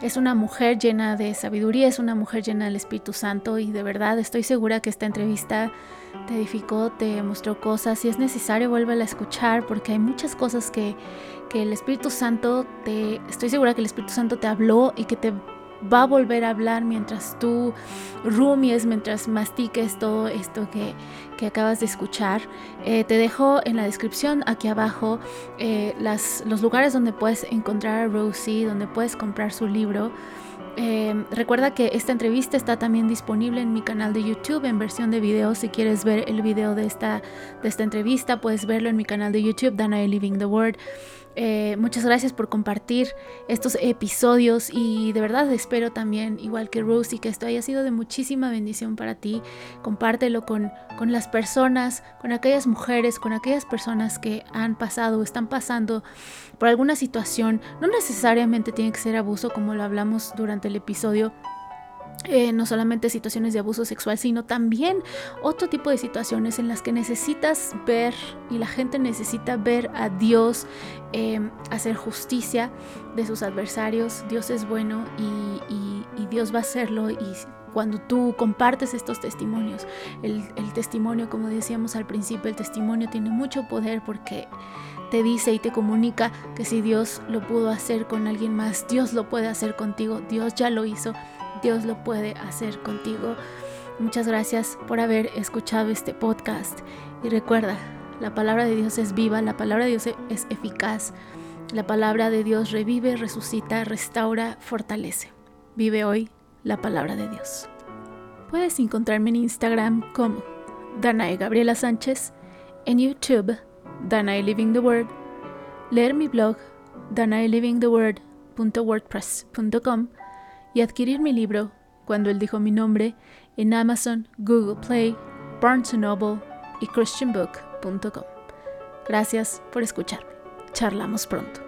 Speaker 1: es una mujer llena de sabiduría, es una mujer llena del Espíritu Santo y de verdad estoy segura que esta entrevista te edificó, te mostró cosas. Si es necesario, vuelve a escuchar porque hay muchas cosas que, que el Espíritu Santo te, estoy segura que el Espíritu Santo te habló y que te va a volver a hablar mientras tú rumies, mientras mastiques todo esto que, acabas de escuchar. Eh, te dejo en la descripción aquí abajo eh, las, los lugares donde puedes encontrar a Rosie, donde puedes comprar su libro. Eh, recuerda que esta entrevista está también disponible en mi canal de YouTube en versión de video. Si quieres ver el video de esta, de esta entrevista, puedes verlo en mi canal de YouTube, Dana Living the Word. Eh, muchas gracias por compartir estos episodios y de verdad espero también, igual que Rosie, que esto haya sido de muchísima bendición para ti. Compártelo con, con las personas, con aquellas mujeres, con aquellas personas que han pasado o están pasando por alguna situación. No necesariamente tiene que ser abuso como lo hablamos durante el episodio eh, no solamente situaciones de abuso sexual, sino también otro tipo de situaciones en las que necesitas ver y la gente necesita ver a Dios eh, hacer justicia de sus adversarios. Dios es bueno y, Dios va a hacerlo. Y cuando tú compartes estos testimonios, el testimonio, como decíamos al principio, el testimonio tiene mucho poder porque te dice y te comunica que si Dios lo pudo hacer con alguien más, Dios lo puede hacer contigo, Dios ya lo hizo Dios lo puede hacer contigo. Muchas gracias por haber escuchado este podcast y recuerda, la palabra de Dios es viva, la palabra de Dios es eficaz, la palabra de Dios revive, resucita, restaura, fortalece. Vive hoy la palabra de Dios. Puedes encontrarme en Instagram como Danae Gabriela Sánchez, en YouTube Danae Living the Word, leer mi blog danaelivingtheword.wordpress.com y adquirir mi libro, Cuando él dijo mi nombre, en Amazon, Google Play, Barnes Noble y christianbook.com. Gracias por escucharme. Charlamos pronto.